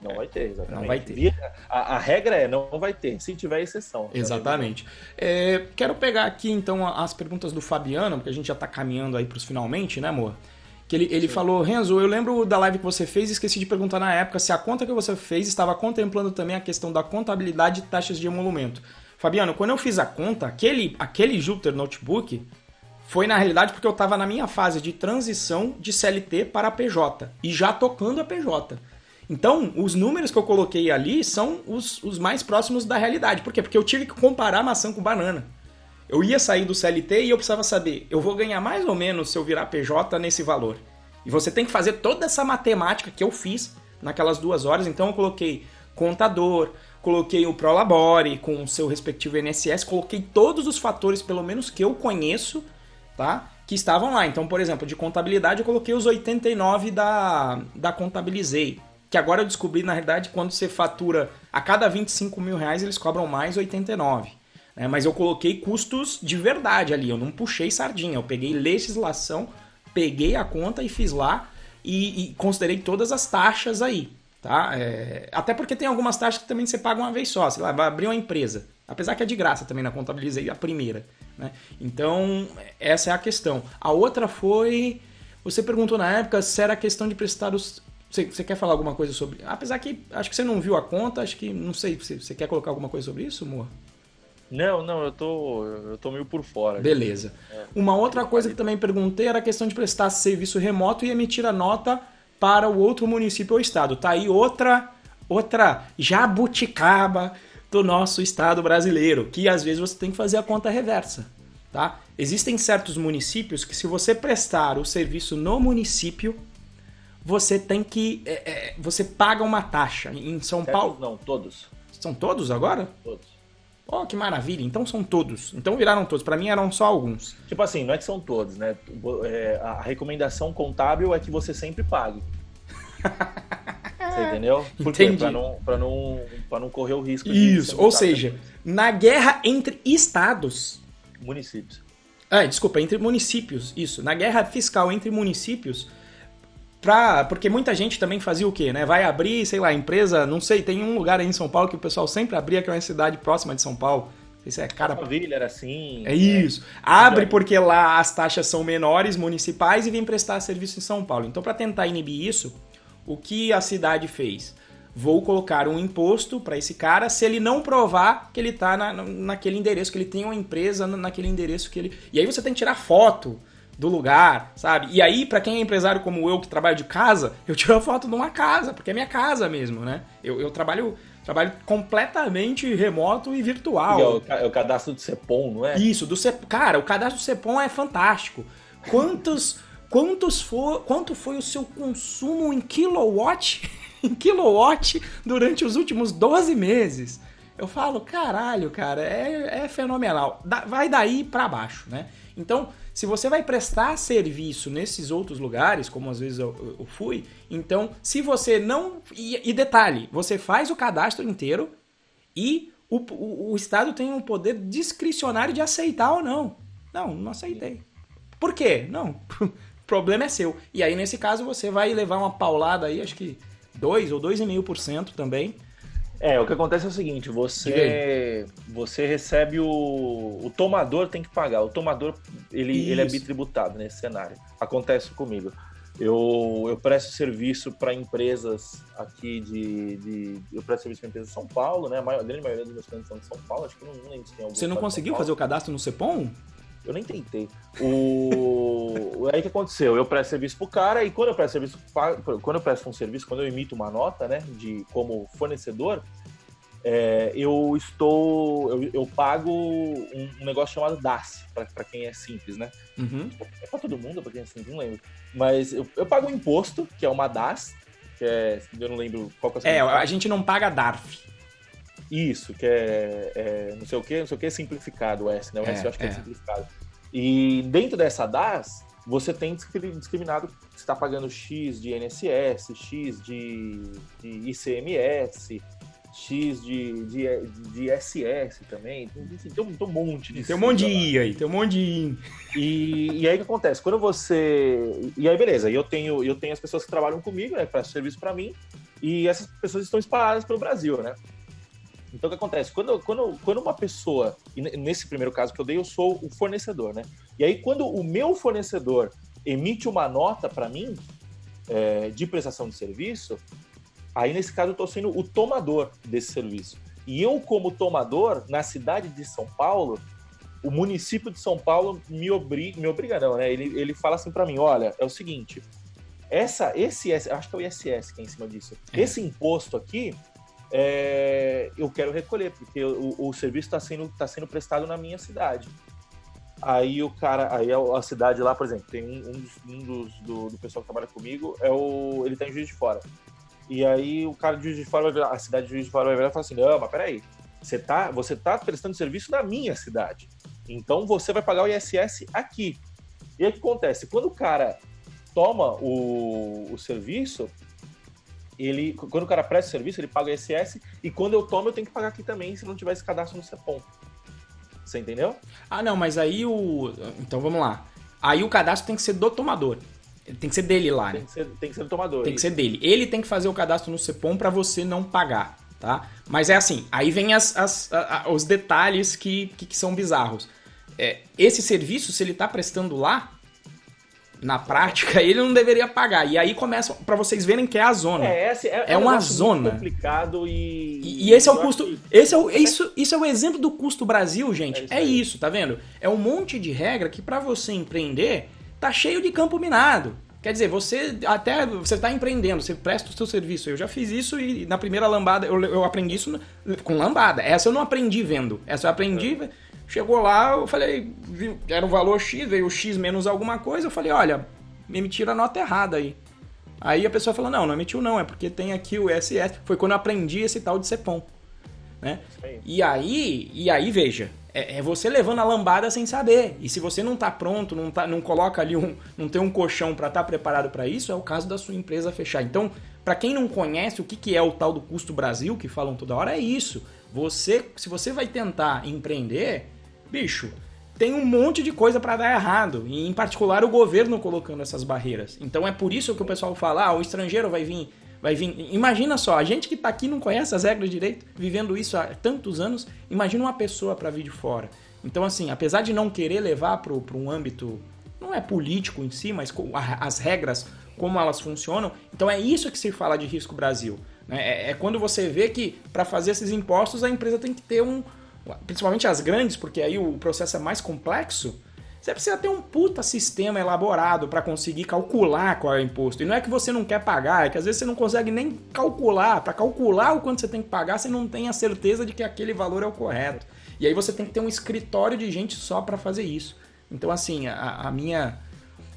Não vai ter, exatamente. Não vai ter. A, a, regra é não vai ter, se tiver exceção. Exatamente. É, quero pegar aqui então as perguntas do Fabiano, porque a gente já está caminhando aí para os finalmente, né, amor? Que ele, ele falou, Renzo, eu lembro da live que você fez e esqueci de perguntar na época se a conta que você fez estava contemplando também a questão da contabilidade de taxas de emolumento. Fabiano, quando eu fiz a conta, aquele, aquele Jupyter Notebook foi na realidade porque eu estava na minha fase de transição de CLT para PJ e já tocando a PJ. Então, os números que eu coloquei ali são os, os mais próximos da realidade. Por quê? Porque eu tive que comparar maçã com banana. Eu ia sair do CLT e eu precisava saber, eu vou ganhar mais ou menos se eu virar PJ nesse valor. E você tem que fazer toda essa matemática que eu fiz naquelas duas horas. Então eu coloquei contador, coloquei o Prolabore com o seu respectivo INSS, coloquei todos os fatores, pelo menos que eu conheço, tá? Que estavam lá. Então, por exemplo, de contabilidade eu coloquei os 89 da, da Contabilizei que agora eu descobri, na realidade, quando você fatura a cada 25 mil reais, eles cobram mais 89. Né? Mas eu coloquei custos de verdade ali, eu não puxei sardinha, eu peguei legislação, peguei a conta e fiz lá e, e considerei todas as taxas aí. Tá? É... até porque tem algumas taxas que também você paga uma vez só, sei lá, vai abrir uma empresa. Apesar que é de graça também, na contabilizei a primeira. Né? Então, essa é a questão. A outra foi. Você perguntou na época se era questão de prestar os, você, você, quer falar alguma coisa sobre. Apesar que acho que você não viu a conta, acho que. Não sei, você, você quer colocar alguma coisa sobre isso, amor? Não, não, eu tô, eu tô meio por fora. Beleza. É. Uma outra coisa que também perguntei era a questão de prestar serviço remoto e emitir a nota para o outro município ou estado. Tá aí outra, outra jabuticaba do nosso estado brasileiro, que às vezes você tem que fazer a conta reversa. tá? Existem certos municípios que se você prestar o serviço no município, você tem que. É, é, você paga uma taxa. Em São certos Paulo. Não, todos. São todos agora? Todos. Oh, que maravilha. Então são todos. Então viraram todos. Para mim eram só alguns. Tipo assim, não é que são todos, né? É, a recomendação contábil é que você sempre pague. Você entendeu? Por Entendi. Pra não, pra, não, pra não correr o risco Isso, ou seja, na guerra entre estados. Municípios. Ah, desculpa, entre municípios, isso. Na guerra fiscal entre municípios, pra, porque muita gente também fazia o quê, né? Vai abrir, sei lá, empresa, não sei, tem um lugar aí em São Paulo que o pessoal sempre abria, que é uma cidade próxima de São Paulo. Isso é cara. Maravilha, era assim. É isso. Abre porque lá as taxas são menores, municipais, e vem prestar serviço em São Paulo. Então, para tentar inibir isso, o que a cidade fez? Vou colocar um imposto para esse cara se ele não provar que ele tá na, naquele endereço, que ele tem uma empresa naquele endereço que ele. E aí você tem que tirar foto do lugar, sabe? E aí, para quem é empresário como eu, que trabalha de casa, eu tiro a foto de uma casa, porque é minha casa mesmo, né? Eu, eu trabalho trabalho completamente remoto e virtual. E é, o, é o cadastro do Cepom, não é? Isso, do Cepom. Cara, o cadastro do Cepom é fantástico. Quantos. quantos for, quanto foi o seu consumo em kilowatt, em kilowatt durante os últimos 12 meses? Eu falo, caralho, cara, é, é fenomenal. Da, vai daí para baixo, né? Então, se você vai prestar serviço nesses outros lugares, como às vezes eu, eu fui, então, se você não. E, e, detalhe, você faz o cadastro inteiro e o, o, o Estado tem um poder discricionário de aceitar ou não. Não, não aceitei. Por quê? Não. o problema é seu. E aí, nesse caso, você vai levar uma paulada aí, acho que 2 ou 2,5% também é, o que acontece é o seguinte, você você recebe o o tomador tem que pagar. O tomador ele, ele é bitributado nesse cenário. Acontece comigo. Eu, eu presto serviço para empresas aqui de, de, Eu presto serviço para empresas de São Paulo, né? A, maior, a grande maioria dos meus clientes são de São Paulo. Acho que não, não lembro se tem algum. Você não conseguiu fazer o cadastro no Cepom? Eu nem tentei. O... aí que aconteceu? Eu presto serviço pro cara e quando eu presto serviço, quando eu presto um serviço, quando eu emito uma nota, né, de como fornecedor, é, eu estou, eu, eu pago um, um, negócio chamado DAS, para quem é simples, né? Uhum. É para todo mundo, para quem é simples, não lembro. Mas eu, eu pago um imposto, que é uma DAS, que é, eu não lembro qual que é. É, a gente não paga DARF. Isso, que é, é, não sei o que, não sei o que, simplificado o S, né? O é, S eu acho que é, é simplificado. E dentro dessa DAS, você tem discriminado, você está pagando X de INSS, X de, de ICMS, X de, de, de SS também. Tem, tem, um, tem um monte de. Tem um monte de I aí, tem um monte de I. E, e aí o que acontece? Quando você. E aí, beleza, eu tenho, eu tenho as pessoas que trabalham comigo, né? Prestam serviço para mim, e essas pessoas estão espalhadas pelo Brasil, né? Então o que acontece? Quando, quando, quando uma pessoa, nesse primeiro caso que eu dei, eu sou o fornecedor, né? E aí, quando o meu fornecedor emite uma nota para mim é, de prestação de serviço, aí nesse caso eu estou sendo o tomador desse serviço. E eu, como tomador, na cidade de São Paulo, o município de São Paulo me obriga, me obriga não, né? Ele, ele fala assim para mim, olha, é o seguinte, essa, esse, acho que é o ISS que é em cima disso. É. Esse imposto aqui, é, eu quero recolher, porque o, o serviço está sendo, tá sendo prestado na minha cidade. Aí o cara, aí a cidade lá, por exemplo, tem um, um dos, um dos do, do, pessoal que trabalha comigo, é o, ele tá em Juiz de Fora. E aí o cara de Juiz de Fora vai virar, a cidade de Juiz de Fora vai virar e falar assim, não, mas peraí, você tá, você tá prestando serviço na minha cidade. Então você vai pagar o ISS aqui. E aí o que acontece? Quando o cara toma o, o serviço, ele, quando o cara presta o serviço, ele paga o ISS, e quando eu tomo, eu tenho que pagar aqui também, se não tiver esse cadastro no CEPOM. Você entendeu? Ah, não, mas aí o. Então vamos lá. Aí o cadastro tem que ser do tomador. Tem que ser dele lá, né? Tem que ser, tem que ser do tomador. Tem que ser dele. Ele tem que fazer o cadastro no CEPOM para você não pagar, tá? Mas é assim, aí vem as, as, os detalhes que, que, que são bizarros. É, esse serviço, se ele tá prestando lá, na prática, ele não deveria pagar. E aí começa para vocês verem que é a zona. É, é, é, é uma zona. complicado e... e, e esse é o custo. Que... Esse é o, isso, isso é o exemplo do custo Brasil, gente. É isso, é isso tá vendo? É um monte de regra que para você empreender tá cheio de campo minado. Quer dizer, você até você está empreendendo, você presta o seu serviço. Eu já fiz isso e na primeira lambada eu, eu aprendi isso com lambada. Essa eu não aprendi vendo. Essa eu aprendi é Chegou lá, eu falei, era o valor X, veio o X menos alguma coisa, eu falei, olha, me emitiram a nota errada aí. Aí a pessoa falou, não, não emitiu não, é porque tem aqui o SS. Foi quando eu aprendi esse tal de CEPOM. Né? E aí, e aí veja, é, é, você levando a lambada sem saber. E se você não está pronto, não, tá, não coloca ali um, não tem um colchão para estar tá preparado para isso, é o caso da sua empresa fechar. Então, para quem não conhece o que, que é o tal do custo Brasil, que falam toda hora, é isso. Você, se você vai tentar empreender, bicho, tem um monte de coisa para dar errado, e em particular o governo colocando essas barreiras. Então é por isso que o pessoal fala: ah, o estrangeiro vai vir, vai vir. Imagina só, a gente que está aqui não conhece as regras direito, vivendo isso há tantos anos, imagina uma pessoa para vir de fora. Então, assim, apesar de não querer levar para um âmbito, não é político em si, mas as regras, como elas funcionam, então é isso que se fala de risco Brasil. Né? É, é quando você vê que para fazer esses impostos a empresa tem que ter um, principalmente as grandes, porque aí o processo é mais complexo, você precisa ter um puta sistema elaborado para conseguir calcular qual é o imposto. E não é que você não quer pagar, é que às vezes você não consegue nem calcular. Para calcular o quanto você tem que pagar, você não tem a certeza de que aquele valor é o correto. E aí você tem que ter um escritório de gente só para fazer isso. Então, assim, a, a minha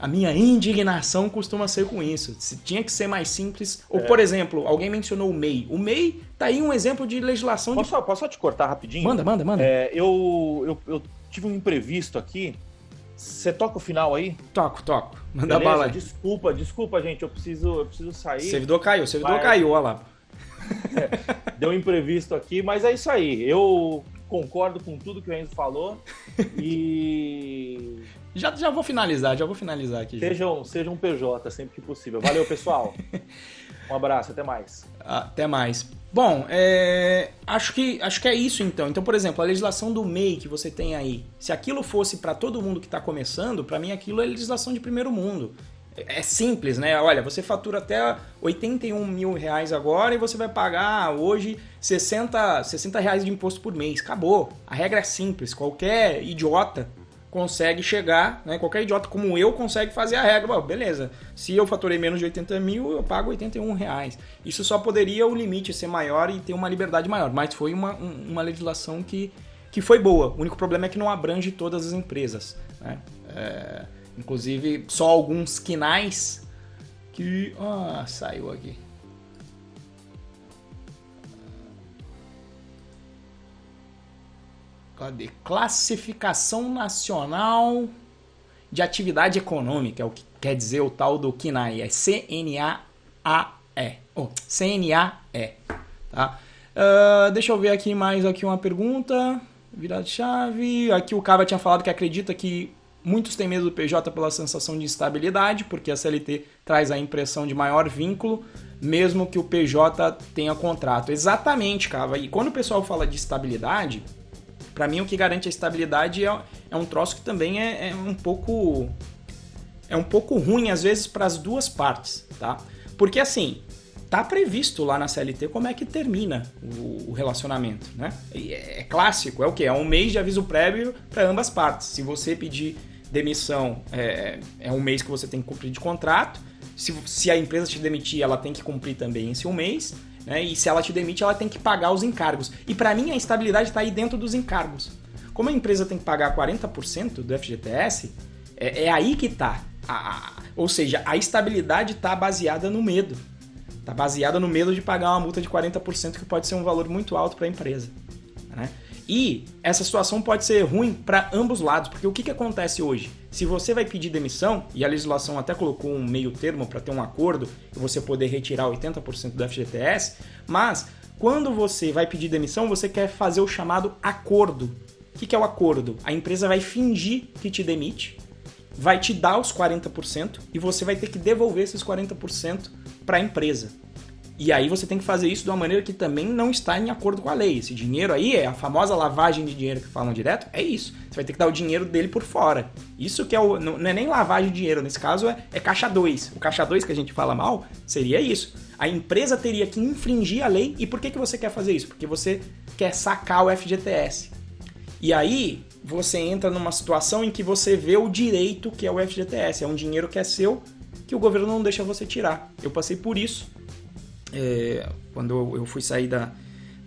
a minha indignação costuma ser com isso. Se tinha que ser mais simples. Ou, é. por exemplo, alguém mencionou o MEI. O MEI tá aí um exemplo de legislação. Posso, de... posso só te cortar rapidinho? Manda, manda, manda. É, eu, eu, eu tive um imprevisto aqui. Você toca o final aí? Toco, toco. Manda Beleza? bala aí. Desculpa, desculpa, gente. Eu preciso, eu preciso sair. Servidor caiu, servidor Mas... caiu, olha lá. É, deu um imprevisto aqui, mas é isso aí. Eu concordo com tudo que o Enzo falou. E já, já vou finalizar, já vou finalizar aqui. Sejam, sejam um PJ sempre que possível. Valeu, pessoal. um abraço, até mais. Até mais. Bom, é, acho, que, acho que é isso então. Então, por exemplo, a legislação do MEI que você tem aí, se aquilo fosse para todo mundo que está começando, para mim aquilo é legislação de primeiro mundo. É, é simples, né? Olha, você fatura até 81 mil reais agora e você vai pagar hoje 60, 60 reais de imposto por mês. Acabou. A regra é simples. Qualquer idiota consegue chegar, né? Qualquer idiota como eu consegue fazer a regra. Bom, beleza, se eu faturei menos de 80 mil, eu pago 81 reais. Isso só poderia o limite ser maior e ter uma liberdade maior, mas foi uma, uma legislação que, que foi boa. O único problema é que não abrange todas as empresas. Né? É, inclusive, só alguns quinais que... Ah, saiu aqui. Cadê? Classificação Nacional de Atividade Econômica, é o que quer dizer o tal do CNAE, é C-N-A-A-E. Oh, C-N-A-E, tá? Uh, deixa eu ver aqui mais aqui uma pergunta. Virada chave. Aqui o Cava tinha falado que acredita que muitos têm medo do PJ pela sensação de instabilidade, porque a CLT traz a impressão de maior vínculo, mesmo que o PJ tenha contrato. Exatamente, Cava. E quando o pessoal fala de estabilidade, para mim, o que garante a estabilidade é, é um troço que também é, é, um pouco. É um pouco ruim, às vezes, para as duas partes, tá? Porque assim, tá previsto lá na CLT como é que termina o, relacionamento, né? É, é clássico, é o que? É um mês de aviso prévio para ambas partes. Se você pedir demissão, é, é um mês que você tem que cumprir de contrato. Se, se a empresa te demitir, ela tem que cumprir também esse um mês. Né? E se ela te demite, ela tem que pagar os encargos. E para mim a instabilidade está aí dentro dos encargos. Como a empresa tem que pagar 40% do FGTS, é, é aí que está. Ou seja, a estabilidade está baseada no medo. Está baseada no medo de pagar uma multa de 40%, que pode ser um valor muito alto para a empresa. Né? E essa situação pode ser ruim para ambos lados, porque o que, que acontece hoje? Se você vai pedir demissão, e a legislação até colocou um meio termo para ter um acordo e você poder retirar 80% do FGTS, mas quando você vai pedir demissão, você quer fazer o chamado acordo. O que, que é o acordo? A empresa vai fingir que te demite, vai te dar os 40% e você vai ter que devolver esses 40% para a empresa. E aí você tem que fazer isso de uma maneira que também não está em acordo com a lei. Esse dinheiro aí é a famosa lavagem de dinheiro que falam direto, é isso. Você vai ter que dar o dinheiro dele por fora. Isso que é o. Não é nem lavagem de dinheiro, nesse caso é, é caixa 2. O caixa 2 que a gente fala mal seria isso. A empresa teria que infringir a lei. E por que, que você quer fazer isso? Porque você quer sacar o FGTS. E aí você entra numa situação em que você vê o direito que é o FGTS. É um dinheiro que é seu que o governo não deixa você tirar. Eu passei por isso é, quando eu fui sair da,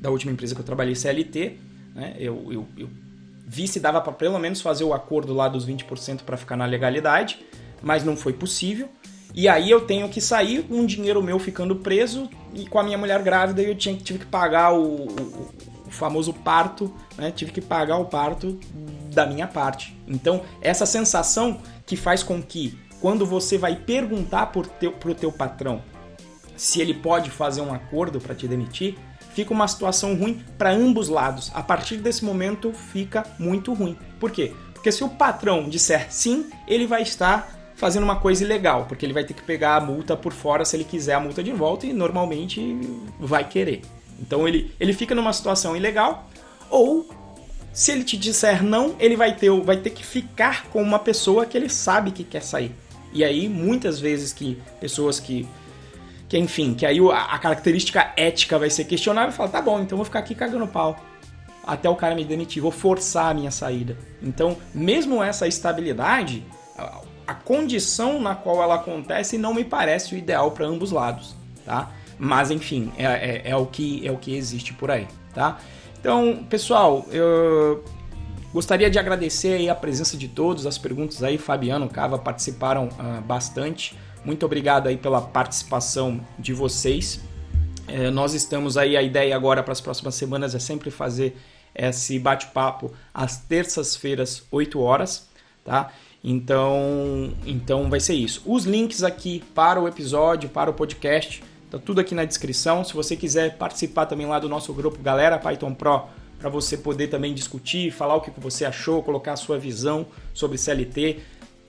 da última empresa que eu trabalhei, CLT, né, eu, eu, eu vi se dava para pelo menos fazer o acordo lá dos 20% para ficar na legalidade, mas não foi possível. E aí eu tenho que sair um dinheiro meu ficando preso e com a minha mulher grávida eu tinha, tive que pagar o, o, o famoso parto, né? Tive que pagar o parto da minha parte. Então, essa sensação que faz com que quando você vai perguntar por teu, teu patrão se ele pode fazer um acordo para te demitir, fica uma situação ruim para ambos lados. A partir desse momento fica muito ruim. Por quê? Porque se o patrão disser sim, ele vai estar fazendo uma coisa ilegal, porque ele vai ter que pegar a multa por fora se ele quiser a multa de volta e normalmente vai querer. Então ele, ele fica numa situação ilegal, ou se ele te disser não, ele vai ter, vai ter que ficar com uma pessoa que ele sabe que quer sair. E aí, muitas vezes que pessoas que que enfim, que aí a, característica ética vai ser questionável e fala, tá bom, então vou ficar aqui cagando pau até o cara me demitir, vou forçar a minha saída. Então, mesmo essa estabilidade, a, condição na qual ela acontece não me parece o ideal para ambos lados, tá? Mas enfim, é, é, é, o que é o que existe por aí, tá? Então, pessoal, eu gostaria de agradecer a presença de todos, as perguntas aí, Fabiano, Cava participaram uh, bastante. Muito obrigado aí pela participação de vocês. É, nós estamos aí, a ideia agora para as próximas semanas é sempre fazer esse bate-papo às terças-feiras, 8 horas, tá? Então, então vai ser isso. Os links aqui para o episódio, para o podcast, tá tudo aqui na descrição. Se você quiser participar também lá do nosso grupo Galera Python Pro, para você poder também discutir, falar o que você achou, colocar a sua visão sobre CLT,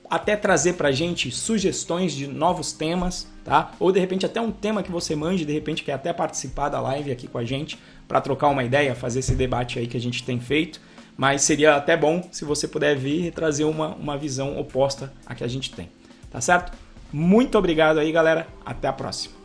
até trazer pra gente sugestões de novos temas, tá? Ou de repente até um tema que você mande, de repente quer até participar da live aqui com a gente para trocar uma ideia, fazer esse debate aí que a gente tem feito. Mas seria até bom se você puder vir e trazer uma, uma visão oposta à que a gente tem. Tá certo? Muito obrigado aí, galera. Até a próxima.